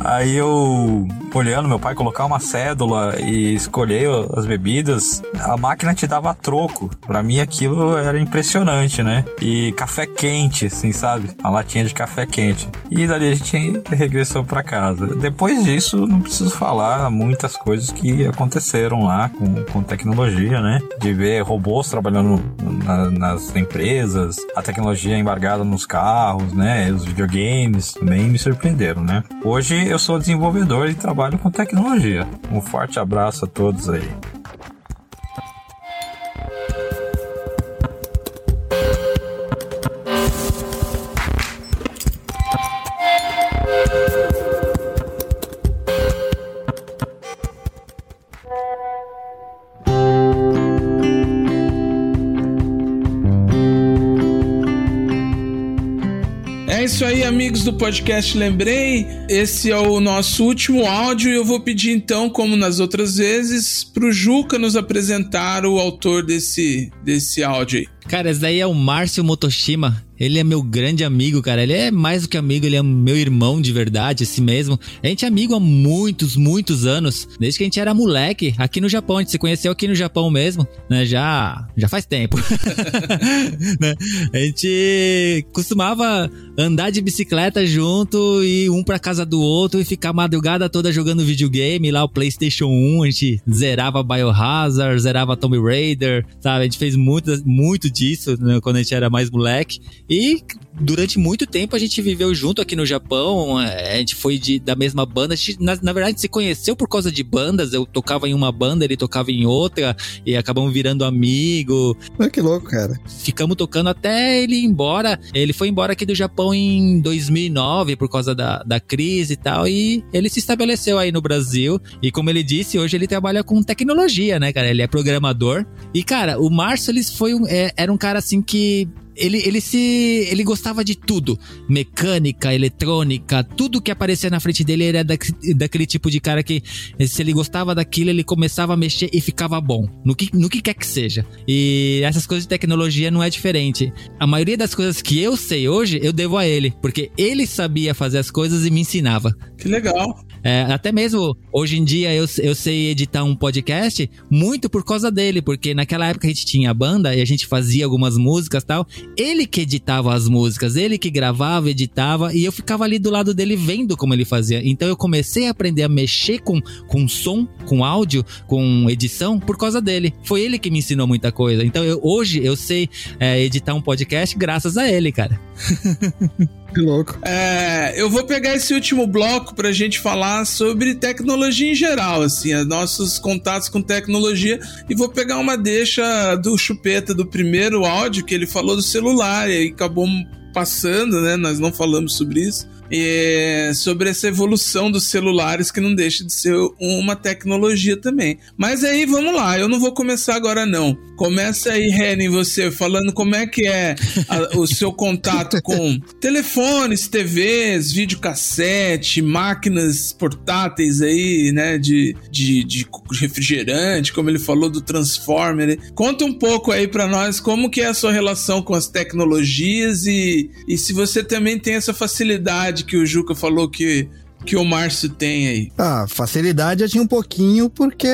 I: Aí eu, olhando meu pai colocar uma cédula e escolher as bebidas, a máquina te dava troco. Pra mim aquilo era impressionante, né? E café quente, assim, sabe? A latinha de café quente. E dali a gente regressou para casa. Depois disso, não preciso falar muitas coisas que aconteceram lá com, com tecnologia, né? De ver robôs trabalhando na, nas empresas, a tecnologia embargada nos carros, né? Os videogames também me surpreenderam, né? Hoje eu sou desenvolvedor e trabalho com tecnologia. Um forte abraço a todos aí.
A: Amigos do podcast Lembrei. Esse é o nosso último áudio e eu vou pedir então, como nas outras vezes, pro Juca nos apresentar o autor desse, desse áudio aí.
F: Cara, esse daí é o Márcio Motoshima. Ele é meu grande amigo, cara. Ele é mais do que amigo, ele é meu irmão de verdade, assim mesmo. A gente é amigo há muitos, muitos anos. Desde que a gente era moleque, aqui no Japão. A gente se conheceu aqui no Japão mesmo, né? Já, já faz tempo. né? A gente costumava andar de bicicleta junto e um pra casa do outro e ficar a madrugada toda jogando videogame lá, o PlayStation 1. A gente zerava Biohazard, zerava Tomb Raider, sabe? A gente fez muito, muito disso né? quando a gente era mais moleque. E durante muito tempo a gente viveu junto aqui no Japão. é, A gente foi de, da mesma banda. A gente, na, na verdade, a gente se conheceu por causa de bandas. Eu tocava em uma banda, ele tocava em outra. E acabamos virando amigo.
E: Ah, que louco, cara.
F: Ficamos tocando até ele ir embora. Ele foi embora aqui do Japão em 2009 por causa da, da crise e tal. E ele se estabeleceu aí no Brasil. E como ele disse, hoje ele trabalha com tecnologia, né, cara? Ele é programador. E, cara, o Márcio, ele foi um, é, era um cara assim que ele, ele se. Ele gostava de tudo. Mecânica, eletrônica, tudo que aparecia na frente dele era da, daquele tipo de cara que, se ele gostava daquilo, ele começava a mexer e ficava bom. No que, no que quer que seja. E essas coisas de tecnologia não é diferente. A maioria das coisas que eu sei hoje, eu devo a ele. Porque ele sabia fazer as coisas e me ensinava.
A: Que legal.
F: É, até mesmo hoje em dia eu, eu sei editar um podcast muito por causa dele, porque naquela época a gente tinha banda e a gente fazia algumas músicas e tal. Ele que editava as músicas, ele que gravava, editava e eu ficava ali do lado dele vendo como ele fazia. Então eu comecei a aprender a mexer com, com som, com áudio, com edição por causa dele. Foi ele que me ensinou muita coisa. Então eu, hoje eu sei é, editar um podcast graças a ele, cara.
E: Que louco.
A: É, eu vou pegar esse último bloco pra gente falar sobre tecnologia em geral, assim, os nossos contatos com tecnologia, e vou pegar uma deixa do Chupeta do primeiro áudio que ele falou do celular, e acabou passando, né? Nós não falamos sobre isso. E sobre essa evolução dos celulares que não deixa de ser uma tecnologia também. Mas aí vamos lá, eu não vou começar agora não. Começa aí, Renan, você falando como é que é a- o seu contato com telefones, TVs, videocassete, máquinas portáteis aí, né, de, de, de refrigerante, como ele falou do Transformer. Conta um pouco aí pra nós como que é a sua relação com as tecnologias e, e se você também tem essa facilidade que o Juca falou que, que o Márcio tem aí.
E: Ah, facilidade eu tinha um pouquinho porque,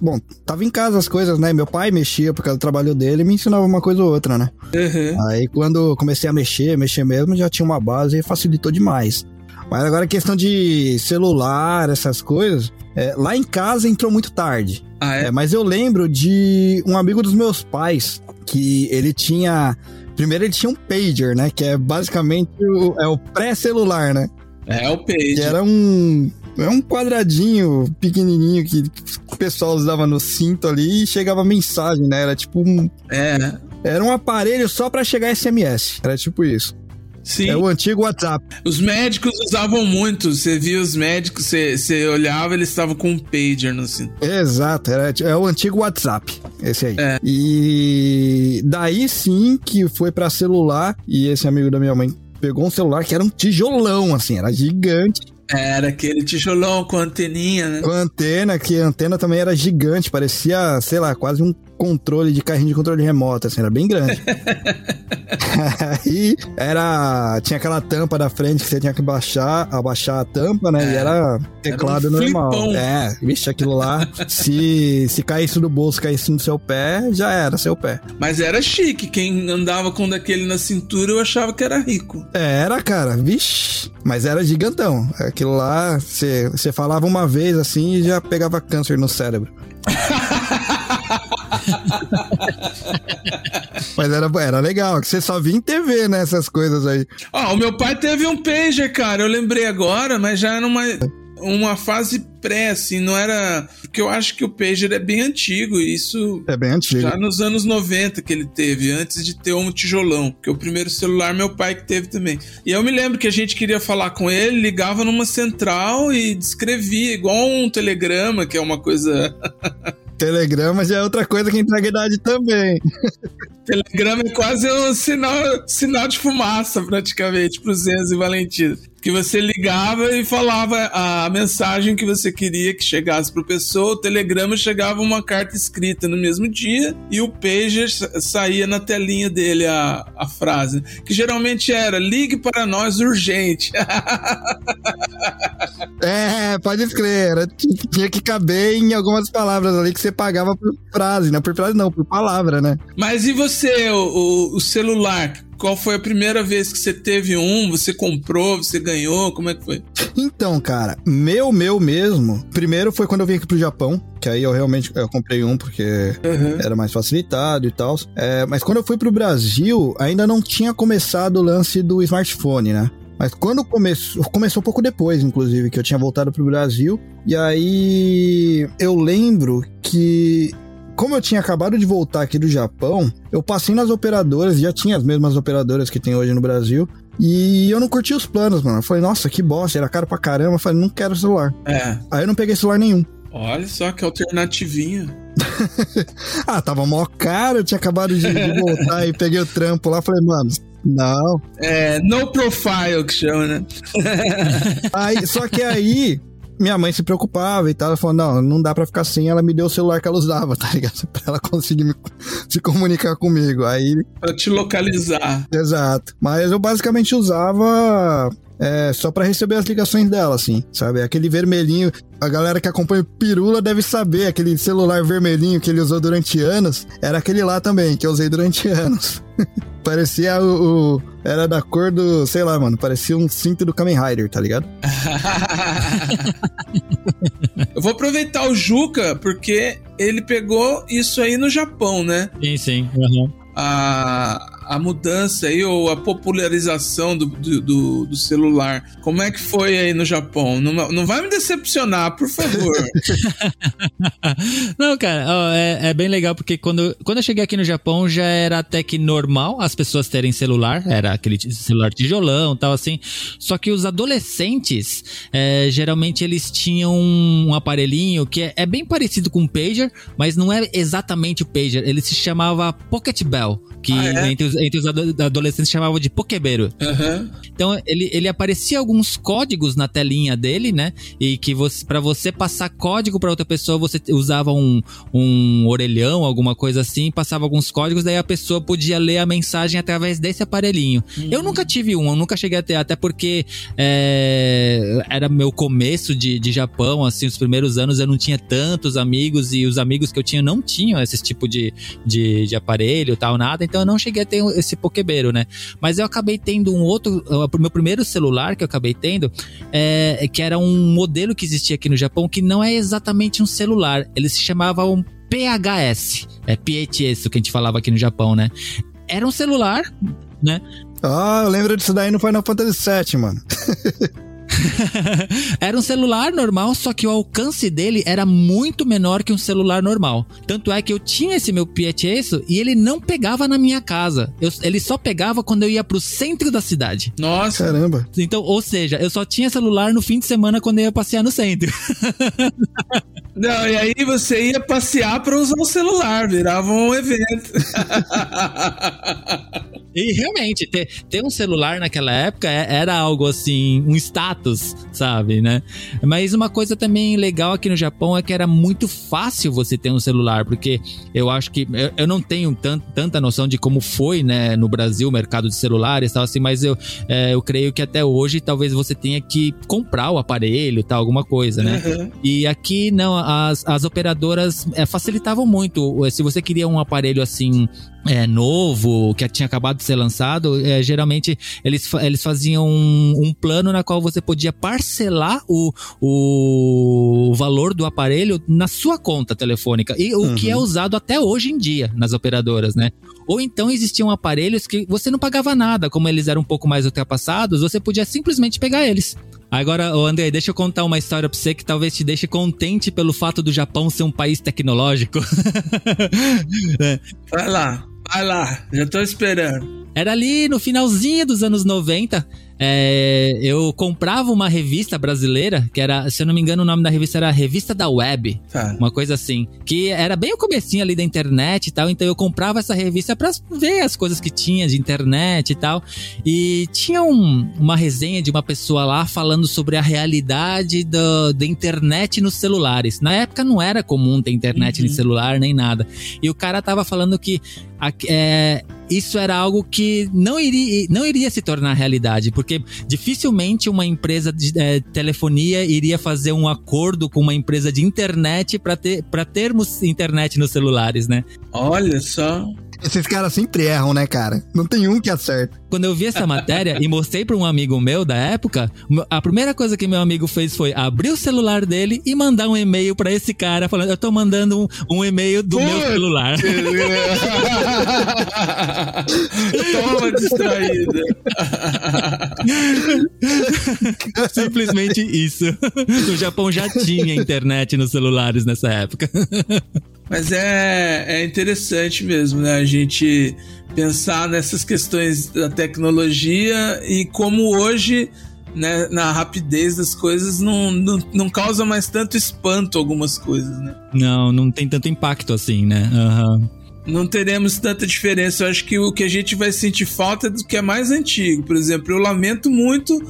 E: bom, tava em casa as coisas, né? Meu pai mexia por causa do trabalho dele e me ensinava uma coisa ou outra, né?
A: Uhum.
E: Aí quando comecei a mexer, mexer mesmo, já tinha uma base e facilitou demais. Mas agora a questão de celular, essas coisas, é, lá em casa entrou muito tarde.
A: Ah, é?
E: É, mas eu lembro de um amigo dos meus pais que ele tinha. Primeiro ele tinha um pager, né? Que é basicamente o, é o pré-celular, né?
A: É o Page.
E: Que era um. É um quadradinho pequenininho que o pessoal usava no cinto ali e chegava mensagem, né? Era tipo um.
A: É?
E: Era um aparelho só pra chegar SMS. Era tipo isso.
A: Sim.
E: É o antigo WhatsApp.
A: Os médicos usavam muito. Você via os médicos, você, você olhava, eles estavam com um pager no cinto.
E: Exato, era, é o antigo WhatsApp, esse aí.
A: É.
E: E daí sim que foi pra celular e esse amigo da minha mãe pegou um celular que era um tijolão, assim, era gigante,
A: Era aquele tijolão com anteninha, né?
E: com antena, que a antena também era gigante, parecia, sei lá, quase um controle de carrinho de controle remoto, assim, era bem grande. Aí era. Tinha aquela tampa da frente que você tinha que baixar, abaixar a tampa, né?
A: É.
E: E era teclado
A: Era um
E: normal.
A: flipão.
E: É, vixe, aquilo lá. se, se caísse do bolso, caísse no seu pé, já era seu pé.
A: Mas era chique. Quem andava com daquele na cintura eu achava que era rico.
E: É, Era, cara, vixe. Mas era gigantão. Aquilo lá, você você falava uma vez assim e já pegava câncer no cérebro. Mas era, era legal, que você só via em TV, né? Essas coisas aí.
A: Ó, o meu pai teve um pager, cara. Eu lembrei agora, mas já era uma, uma fase pré, assim, não era. Porque eu acho que o pager é bem antigo. e Isso
E: É bem antigo.
A: já nos anos 90 que ele teve, antes de ter um tijolão. Que o primeiro celular meu pai que teve também. E eu me lembro que a gente queria falar com ele, ligava numa central e descrevia, igual um telegrama, que é uma coisa.
E: Telegrama já é outra coisa que entrega idade também.
A: Telegrama é quase um sinal, sinal de fumaça, praticamente, pro Zenzo e Valentina. Que você ligava e falava a mensagem que você queria que chegasse pro pessoa. O telegrama chegava uma carta escrita no mesmo dia e o pager sa- saía na telinha dele a, a frase. Que geralmente era: ligue para nós urgente.
E: É, pode t- tinha que caber em algumas palavras ali que você pagava por frase, não por frase, não, por palavra, né?
A: Mas e você, o- o celular? Qual foi a primeira vez que você teve um? Você comprou? Você ganhou? Como é que foi?
E: Então, cara, meu, meu mesmo. Primeiro foi quando eu vim aqui pro Japão, que aí eu realmente eu comprei um porque era mais facilitado e tal. É, mas quando eu fui pro Brasil, ainda não tinha começado o lance do smartphone, né? Mas quando começou, começou um pouco depois, inclusive, que eu tinha voltado pro Brasil. E aí eu lembro que como eu tinha acabado de voltar aqui do Japão, eu passei nas operadoras, já tinha as mesmas operadoras que tem hoje no Brasil. E eu não curti os planos, mano. Eu falei, nossa, que bosta, era caro pra caramba. Eu falei, não quero celular.
A: É.
E: Aí eu não peguei celular nenhum.
A: Olha só que alternativinha.
E: Ah, tava mó caro, eu tinha acabado de, de voltar e peguei o trampo lá. Falei, mano, não.
A: É, no profile que chama, né?
E: Aí, só que aí, minha mãe se preocupava e tal. Ela falou, não, não dá pra ficar assim. Ela me deu o celular que ela usava, tá ligado? Pra ela conseguir me- se comunicar comigo. Aí,
A: Pra te localizar.
E: exato. Mas eu basicamente usava... é, só pra receber as ligações dela, assim, sabe? Aquele vermelhinho, a galera que acompanha o Pirula deve saber, aquele celular vermelhinho que ele usou durante anos, era aquele lá também, que eu usei durante anos. parecia o, o- Era da cor do. Sei lá, mano. Parecia um cinto do Kamen Rider, tá ligado?
A: Eu vou aproveitar o Juca, porque ele pegou isso aí no Japão, né?
F: Sim, sim. uhum.
A: A, a mudança aí, ou a popularização do, do, do- celular. Como é que foi aí no Japão? Não, não vai me decepcionar, por favor.
F: Não, cara, ó, é, é bem legal porque quando, quando eu cheguei aqui no Japão já era até que normal as pessoas terem celular, era aquele celular tijolão tal assim. Só que os adolescentes, é, geralmente eles tinham um aparelhinho que é, é bem parecido com um pager, mas não é exatamente o pager. Ele se chamava Pocket Bell, que
A: Ah, é?
F: entre, os, entre os ado- adolescentes chamavam de Pokebero.
A: Aham.
F: Então ele, ele aparecia alguns códigos na telinha dele, né? E que você, para você passar código para outra pessoa, você usava um, um orelhão, alguma coisa assim, passava alguns códigos, daí a pessoa podia ler a mensagem através desse aparelhinho. Eu nunca tive um, eu nunca cheguei a ter, até porque é, era meu começo de, de Japão, assim, os primeiros anos eu não tinha tantos amigos e os amigos que eu tinha não tinham esse tipo de, de, de aparelho tal, nada, então eu não cheguei a ter esse pokebeiro, né? Mas eu acabei tendo um outro, o meu primeiro celular que eu acabei tendo, é, que era um modelo que existia aqui no Japão que não é exatamente um celular, ele se chamava um PHS, é PHS, o que a gente falava aqui no Japão, né? Era um celular, né?
E: Ah, eu lembro disso daí no Final Fantasy VII, mano.
F: era um celular normal, só que o alcance dele era muito menor que um celular normal. Tanto é que eu tinha esse meu PHS e ele não pegava na minha casa. Eu- ele só pegava quando eu ia pro centro da cidade.
A: Nossa.
E: Caramba.
F: Então, ou seja, eu só tinha celular no fim de semana quando eu ia passear no centro.
A: Não, e aí você ia passear pra usar o celular, virava um evento.
F: E realmente, ter, ter um celular naquela época é- era algo assim, um status, sabe, né? Mas uma coisa também legal aqui no Japão é que era muito fácil você ter um celular, porque eu acho que eu, eu não tenho tant, tanta noção de como foi, né, no Brasil, o mercado de celulares e tal, assim, mas eu, é, eu creio que até hoje talvez você tenha que comprar o aparelho, tal, alguma coisa, né?
A: Uhum.
F: E aqui não, as, as operadoras é, facilitavam muito. Se você queria um aparelho assim é, novo, que tinha acabado de ser lançado, é, geralmente eles, eles faziam um, um plano na qual você podia parcelar o, o valor do aparelho na sua conta telefônica. E o que é usado até hoje em dia nas operadoras, né? Ou então existiam aparelhos que você não pagava nada, como eles eram um pouco mais ultrapassados, você podia simplesmente pegar eles. Agora, André, deixa eu contar uma história pra você que talvez te deixe contente pelo fato do Japão ser um país tecnológico. É.
A: Vai lá, vai lá, já tô esperando.
F: Era ali no finalzinho dos anos 90. É, eu comprava uma revista brasileira, que era, se eu não me engano, o nome da revista era Revista da Web.
A: Tá.
F: Uma coisa assim. Que era bem o comecinho ali da internet e tal. Então eu comprava essa revista pra ver as coisas que tinha de internet e tal. E tinha um- uma resenha de uma pessoa lá falando sobre a realidade do- da internet nos celulares. Na época não era comum ter internet
A: Uhum.
F: no celular nem nada. E o cara tava falando que é, isso era algo que não iria, não iria se tornar realidade, porque dificilmente uma empresa de é, telefonia iria fazer um acordo com uma empresa de internet para ter, termos internet nos celulares, né?
A: Olha só.
E: Esses caras sempre erram, né, cara? Não tem um que acerta.
F: Quando eu vi essa matéria e mostrei para um amigo meu da época, a primeira coisa que meu amigo fez foi abrir o celular dele e mandar um e-mail para esse cara falando: Eu tô mandando um, um e-mail do meu
A: Putz.
F: celular.
A: Toma distraída.
F: Simplesmente isso. No Japão já tinha internet nos celulares nessa época.
A: Mas é, é interessante mesmo, né? A gente pensar nessas questões da tecnologia e como hoje, né, na rapidez das coisas, não, não, não causa mais tanto espanto algumas coisas, né?
F: Não, não tem tanto impacto assim, né? Aham.
A: Não teremos tanta diferença. Eu acho que o que a gente vai sentir falta é do que é mais antigo. Por exemplo, eu lamento muito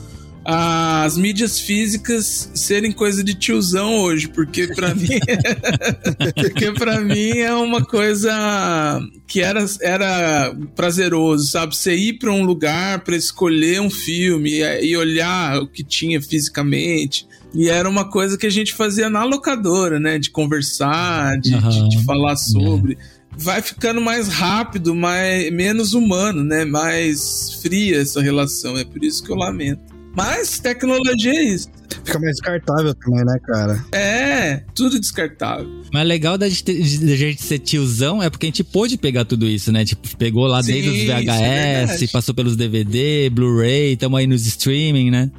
A: as mídias físicas serem coisa de tiozão hoje, porque pra mim porque para mim é uma coisa que era, era prazeroso, sabe? Você ir para um lugar para escolher um filme e, e olhar o que tinha fisicamente. E era uma coisa que a gente fazia na locadora, né? De conversar, de, de-
F: Aham.
A: de falar sobre. Vai ficando mais rápido, mais, menos humano, né? Mais fria essa relação. É por isso que eu lamento. Mas tecnologia é isso.
E: Fica mais descartável também, né, cara?
A: É, tudo descartável.
F: Mas legal da gente, ter- de a gente ser tiozão é porque a gente pôde pegar tudo isso, né? Tipo, pegou lá
A: Sim,
F: desde os
A: é
F: VHS,
A: verdade.
F: passou pelos DVD, Blu-ray, tamo aí nos streaming, né?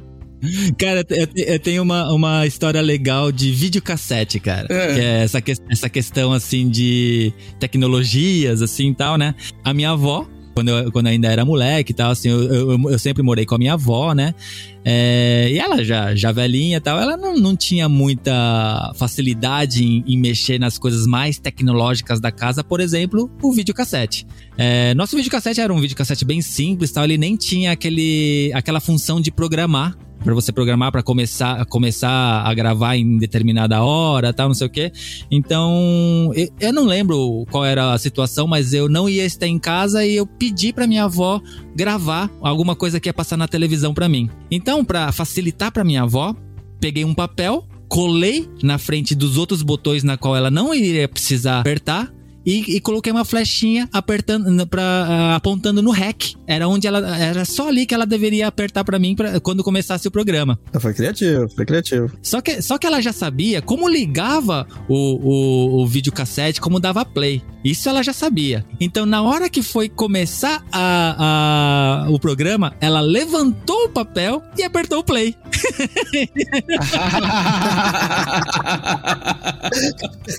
F: Cara, eu, te- eu tenho uma, uma história legal de videocassete, cara.
A: É.
F: Que é essa, que- essa questão, assim, de tecnologias, assim, e tal, né? A minha avó, quando eu, quando eu ainda era moleque e tal, assim, eu, eu, eu sempre morei com a minha avó, né? É, e ela já, já velhinha e tal, ela não, não tinha muita facilidade em, em mexer nas coisas mais tecnológicas da casa, por exemplo, o videocassete. É, nosso videocassete era um videocassete bem simples, tal, ele nem tinha aquele, aquela função de programar para você programar para começar começar a gravar em determinada hora, tal, não sei o quê. Então, eu, eu não lembro qual era a situação, mas eu não ia estar em casa e eu pedi para minha avó gravar alguma coisa que ia passar na televisão para mim. Então, para facilitar para minha avó, peguei um papel, colei na frente dos outros botões na qual ela não iria precisar apertar e, e coloquei uma flechinha apertando pra, ah, apontando no REC. Era onde ela era só ali que ela deveria apertar pra mim pra, quando começasse o programa.
E: Foi criativo, foi criativo.
F: Só que, só que ela já sabia como ligava o, o, o videocassete, como dava play. Isso ela já sabia. Então, na hora que foi começar a, a- o programa, ela levantou o papel e apertou o play.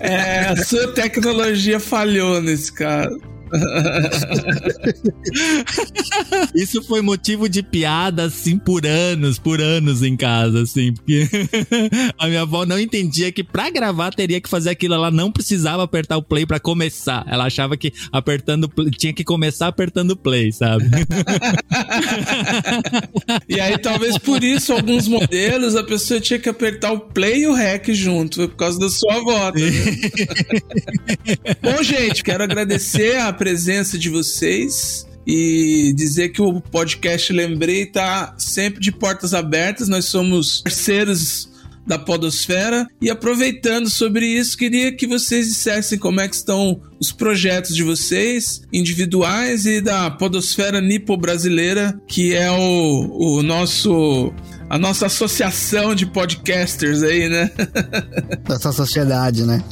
A: é, a sua tecnologia falhou nesse caso.
F: Isso foi motivo de piada, assim, por anos, por anos em casa, assim. Porque a minha avó não entendia que pra gravar teria que fazer aquilo. Ela não precisava apertar o play pra começar. Ela achava que apertando tinha que começar apertando o play, sabe?
A: e aí, talvez por isso, alguns modelos, a pessoa tinha que apertar o play e o rec junto. Foi por causa da sua avó. Tá Bom, gente, quero agradecer a presença de vocês e dizer que o podcast Lembrei tá sempre de portas abertas. Nós somos parceiros da Podosfera. E aproveitando sobre isso, queria que vocês dissessem como é que estão os projetos de vocês, individuais e da Podosfera Nipo Brasileira, que é o, o nosso a nossa associação de podcasters aí, né?
E: Nossa sociedade, né?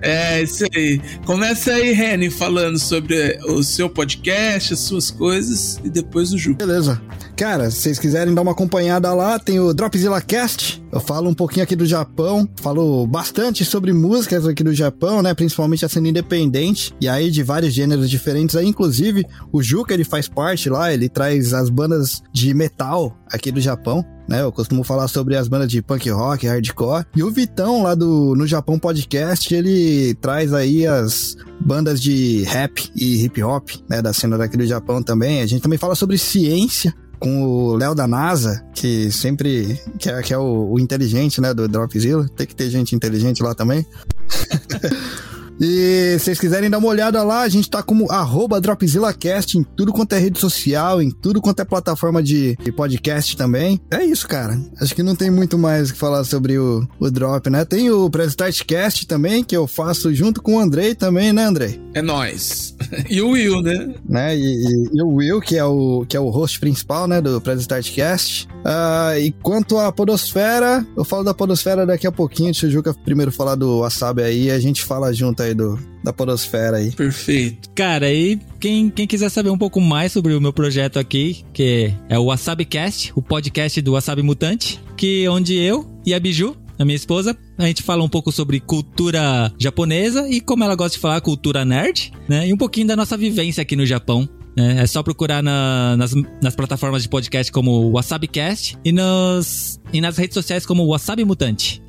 A: é, isso aí. Começa aí, Reni, falando sobre o seu podcast, as suas coisas e depois o Ju.
E: Beleza. Cara, se vocês quiserem dar uma acompanhada lá, tem o Dropzilla Cast. Eu falo um pouquinho aqui do Japão, falo bastante sobre músicas aqui do Japão, né? Principalmente a cena independente, e aí de vários gêneros diferentes. Aí, inclusive, o Juca, ele faz parte lá, ele traz as bandas de metal aqui do Japão né? Eu costumo falar sobre as bandas de punk rock, hardcore. E o Vitão, lá do No Japão Podcast, ele traz aí as bandas de rap e hip hop, né? Da cena daqui do Japão também. A gente também fala sobre ciência, com o Léo da NASA, que sempre que é, que é o, o, inteligente, né, do Dropzilla. Tem que ter gente inteligente lá também. E se vocês quiserem dar uma olhada lá, a gente tá como arroba DropzillaCast em tudo quanto é rede social, em tudo quanto é plataforma de, podcast também. É isso, cara. Acho que não tem muito mais o que falar sobre o, o Drop, né? Tem o Prestartcast também, que eu faço junto com o Andrei também, né, Andrei?
A: É nós. E o Will, né?
E: né? E, e, e, o Will, que é o, que é o host principal, né, do Prestartcast. Uh, e quanto à Podosfera, eu falo da Podosfera daqui a pouquinho. Deixa o Juca primeiro falar do Wasabi aí, a gente fala junto aí do, da Podosfera aí.
A: Perfeito.
F: Cara, e quem, quem quiser saber um pouco mais sobre o meu projeto aqui, que é o WasabiCast, o podcast do Wasabi Mutante, que onde eu e a Biju a minha esposa, a gente fala um pouco sobre cultura japonesa e como ela gosta de falar cultura nerd, né? E um pouquinho da nossa vivência aqui no Japão. Né? É só procurar na, nas, nas plataformas de podcast como WasabiCast e, nos, e nas redes sociais como Wasabi Mutante.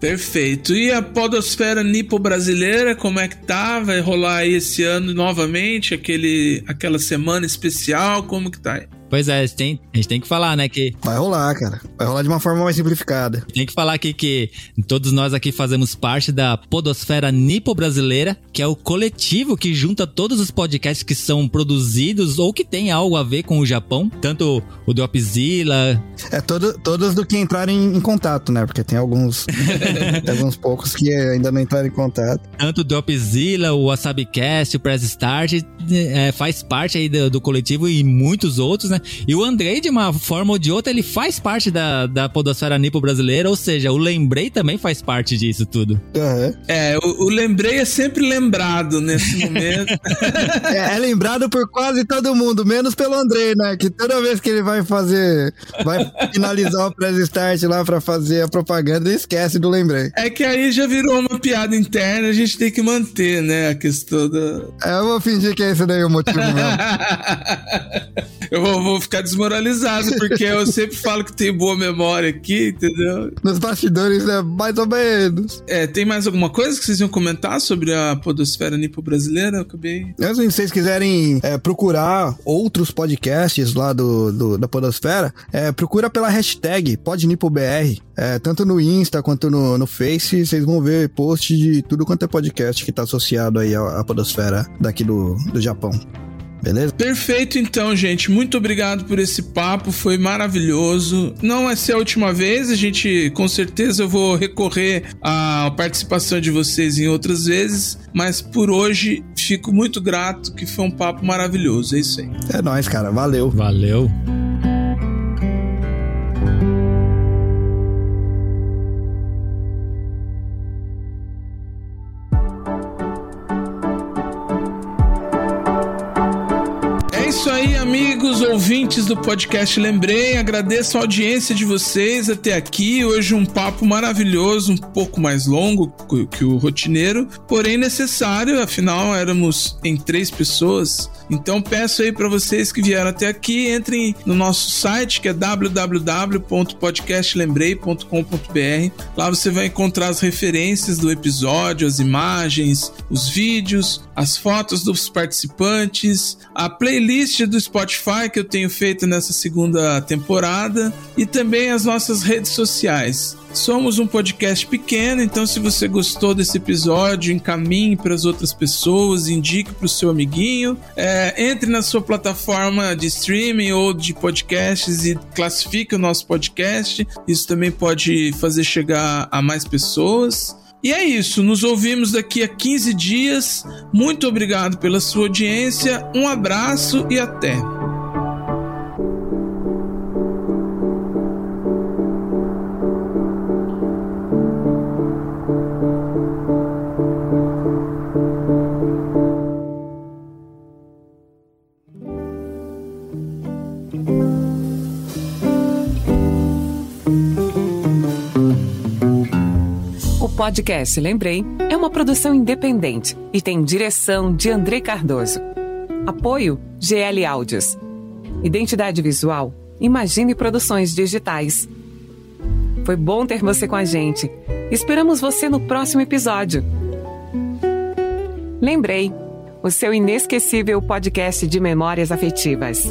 A: Perfeito. E a podosfera nipo brasileira, como é que tá? Vai rolar aí esse ano novamente aquele, aquela semana especial? Como que tá aí?
F: Pois é, a gente, tem, a gente tem que falar, né, que...
E: Vai rolar, cara. Vai rolar de uma forma mais simplificada.
F: Tem que falar aqui que todos nós aqui fazemos parte da podosfera nipo-brasileira, que é o coletivo que junta todos os podcasts que são produzidos ou que tem algo a ver com o Japão. Tanto o Dropzilla...
E: É, todo, todos do que entrarem em contato, né? Porque tem alguns, tem alguns poucos que ainda não entraram em contato.
F: Tanto o Dropzilla, o WasabiCast, o Press Start, é, faz parte aí do, do coletivo e muitos outros, né? E o Andrei, de uma forma ou de outra, ele faz parte da, da podosfera nipo brasileira, ou seja, o Lembrei também faz parte disso tudo.
A: Uhum. É, o, o, Lembrei é sempre lembrado nesse momento.
E: é, é, lembrado por quase todo mundo, menos pelo Andrei, né? Que toda vez que ele vai fazer, vai finalizar o press start lá pra fazer a propaganda, ele esquece do Lembrei.
A: É que aí já virou uma piada interna, a gente tem que manter, né, a questão da...
E: É, eu vou fingir que é esse daí o motivo mesmo.
A: eu vou, vou ficar desmoralizado, porque eu sempre falo que tenho boa memória aqui, entendeu?
E: Nos bastidores, é mais ou menos.
A: É, tem mais alguma coisa que vocês iam comentar sobre a podosfera nipo-brasileira? Eu acabei...
E: Assim, se vocês quiserem é, procurar outros podcasts lá do, do da podosfera, é, procura pela hashtag podnipobr, é, tanto no Insta quanto no, no Face, vocês vão ver post de tudo quanto é podcast que tá associado aí à, à podosfera daqui do, do Japão. Beleza?
A: Perfeito, então, gente. Muito obrigado por esse papo, foi maravilhoso. Não vai ser a última vez, a gente com certeza eu vou recorrer à participação de vocês em outras vezes, mas por hoje fico muito grato, que foi um papo maravilhoso. É isso aí.
E: É nóis, cara. Valeu.
F: Valeu.
A: Amigos ouvintes do podcast Lembrei, agradeço a audiência de vocês até aqui. Hoje um papo maravilhoso, um pouco mais longo que o rotineiro, porém necessário, afinal éramos em três pessoas. Então peço aí para vocês que vieram até aqui, entrem no nosso site que é www.podcastlembrei.com.br. Lá você vai encontrar as referências do episódio, as imagens, os vídeos, as fotos dos participantes, a playlist do Spotify que eu tenho feito nessa segunda temporada e também as nossas redes sociais. Somos um podcast pequeno, então se você gostou desse episódio, encaminhe para as outras pessoas, indique para o seu amiguinho, é, entre na sua plataforma de streaming ou de podcasts e classifique o nosso podcast. Isso também pode fazer chegar a mais pessoas. E é isso, nos ouvimos daqui a 15 dias. Muito obrigado pela sua audiência, um abraço e até.
J: Podcast Lembrei é uma produção independente e tem direção de André Cardoso. Apoio GL Áudios. Identidade visual Imagine Produções Digitais. Foi bom ter você com a gente. Esperamos você no próximo episódio. Lembrei, o seu inesquecível podcast de memórias afetivas.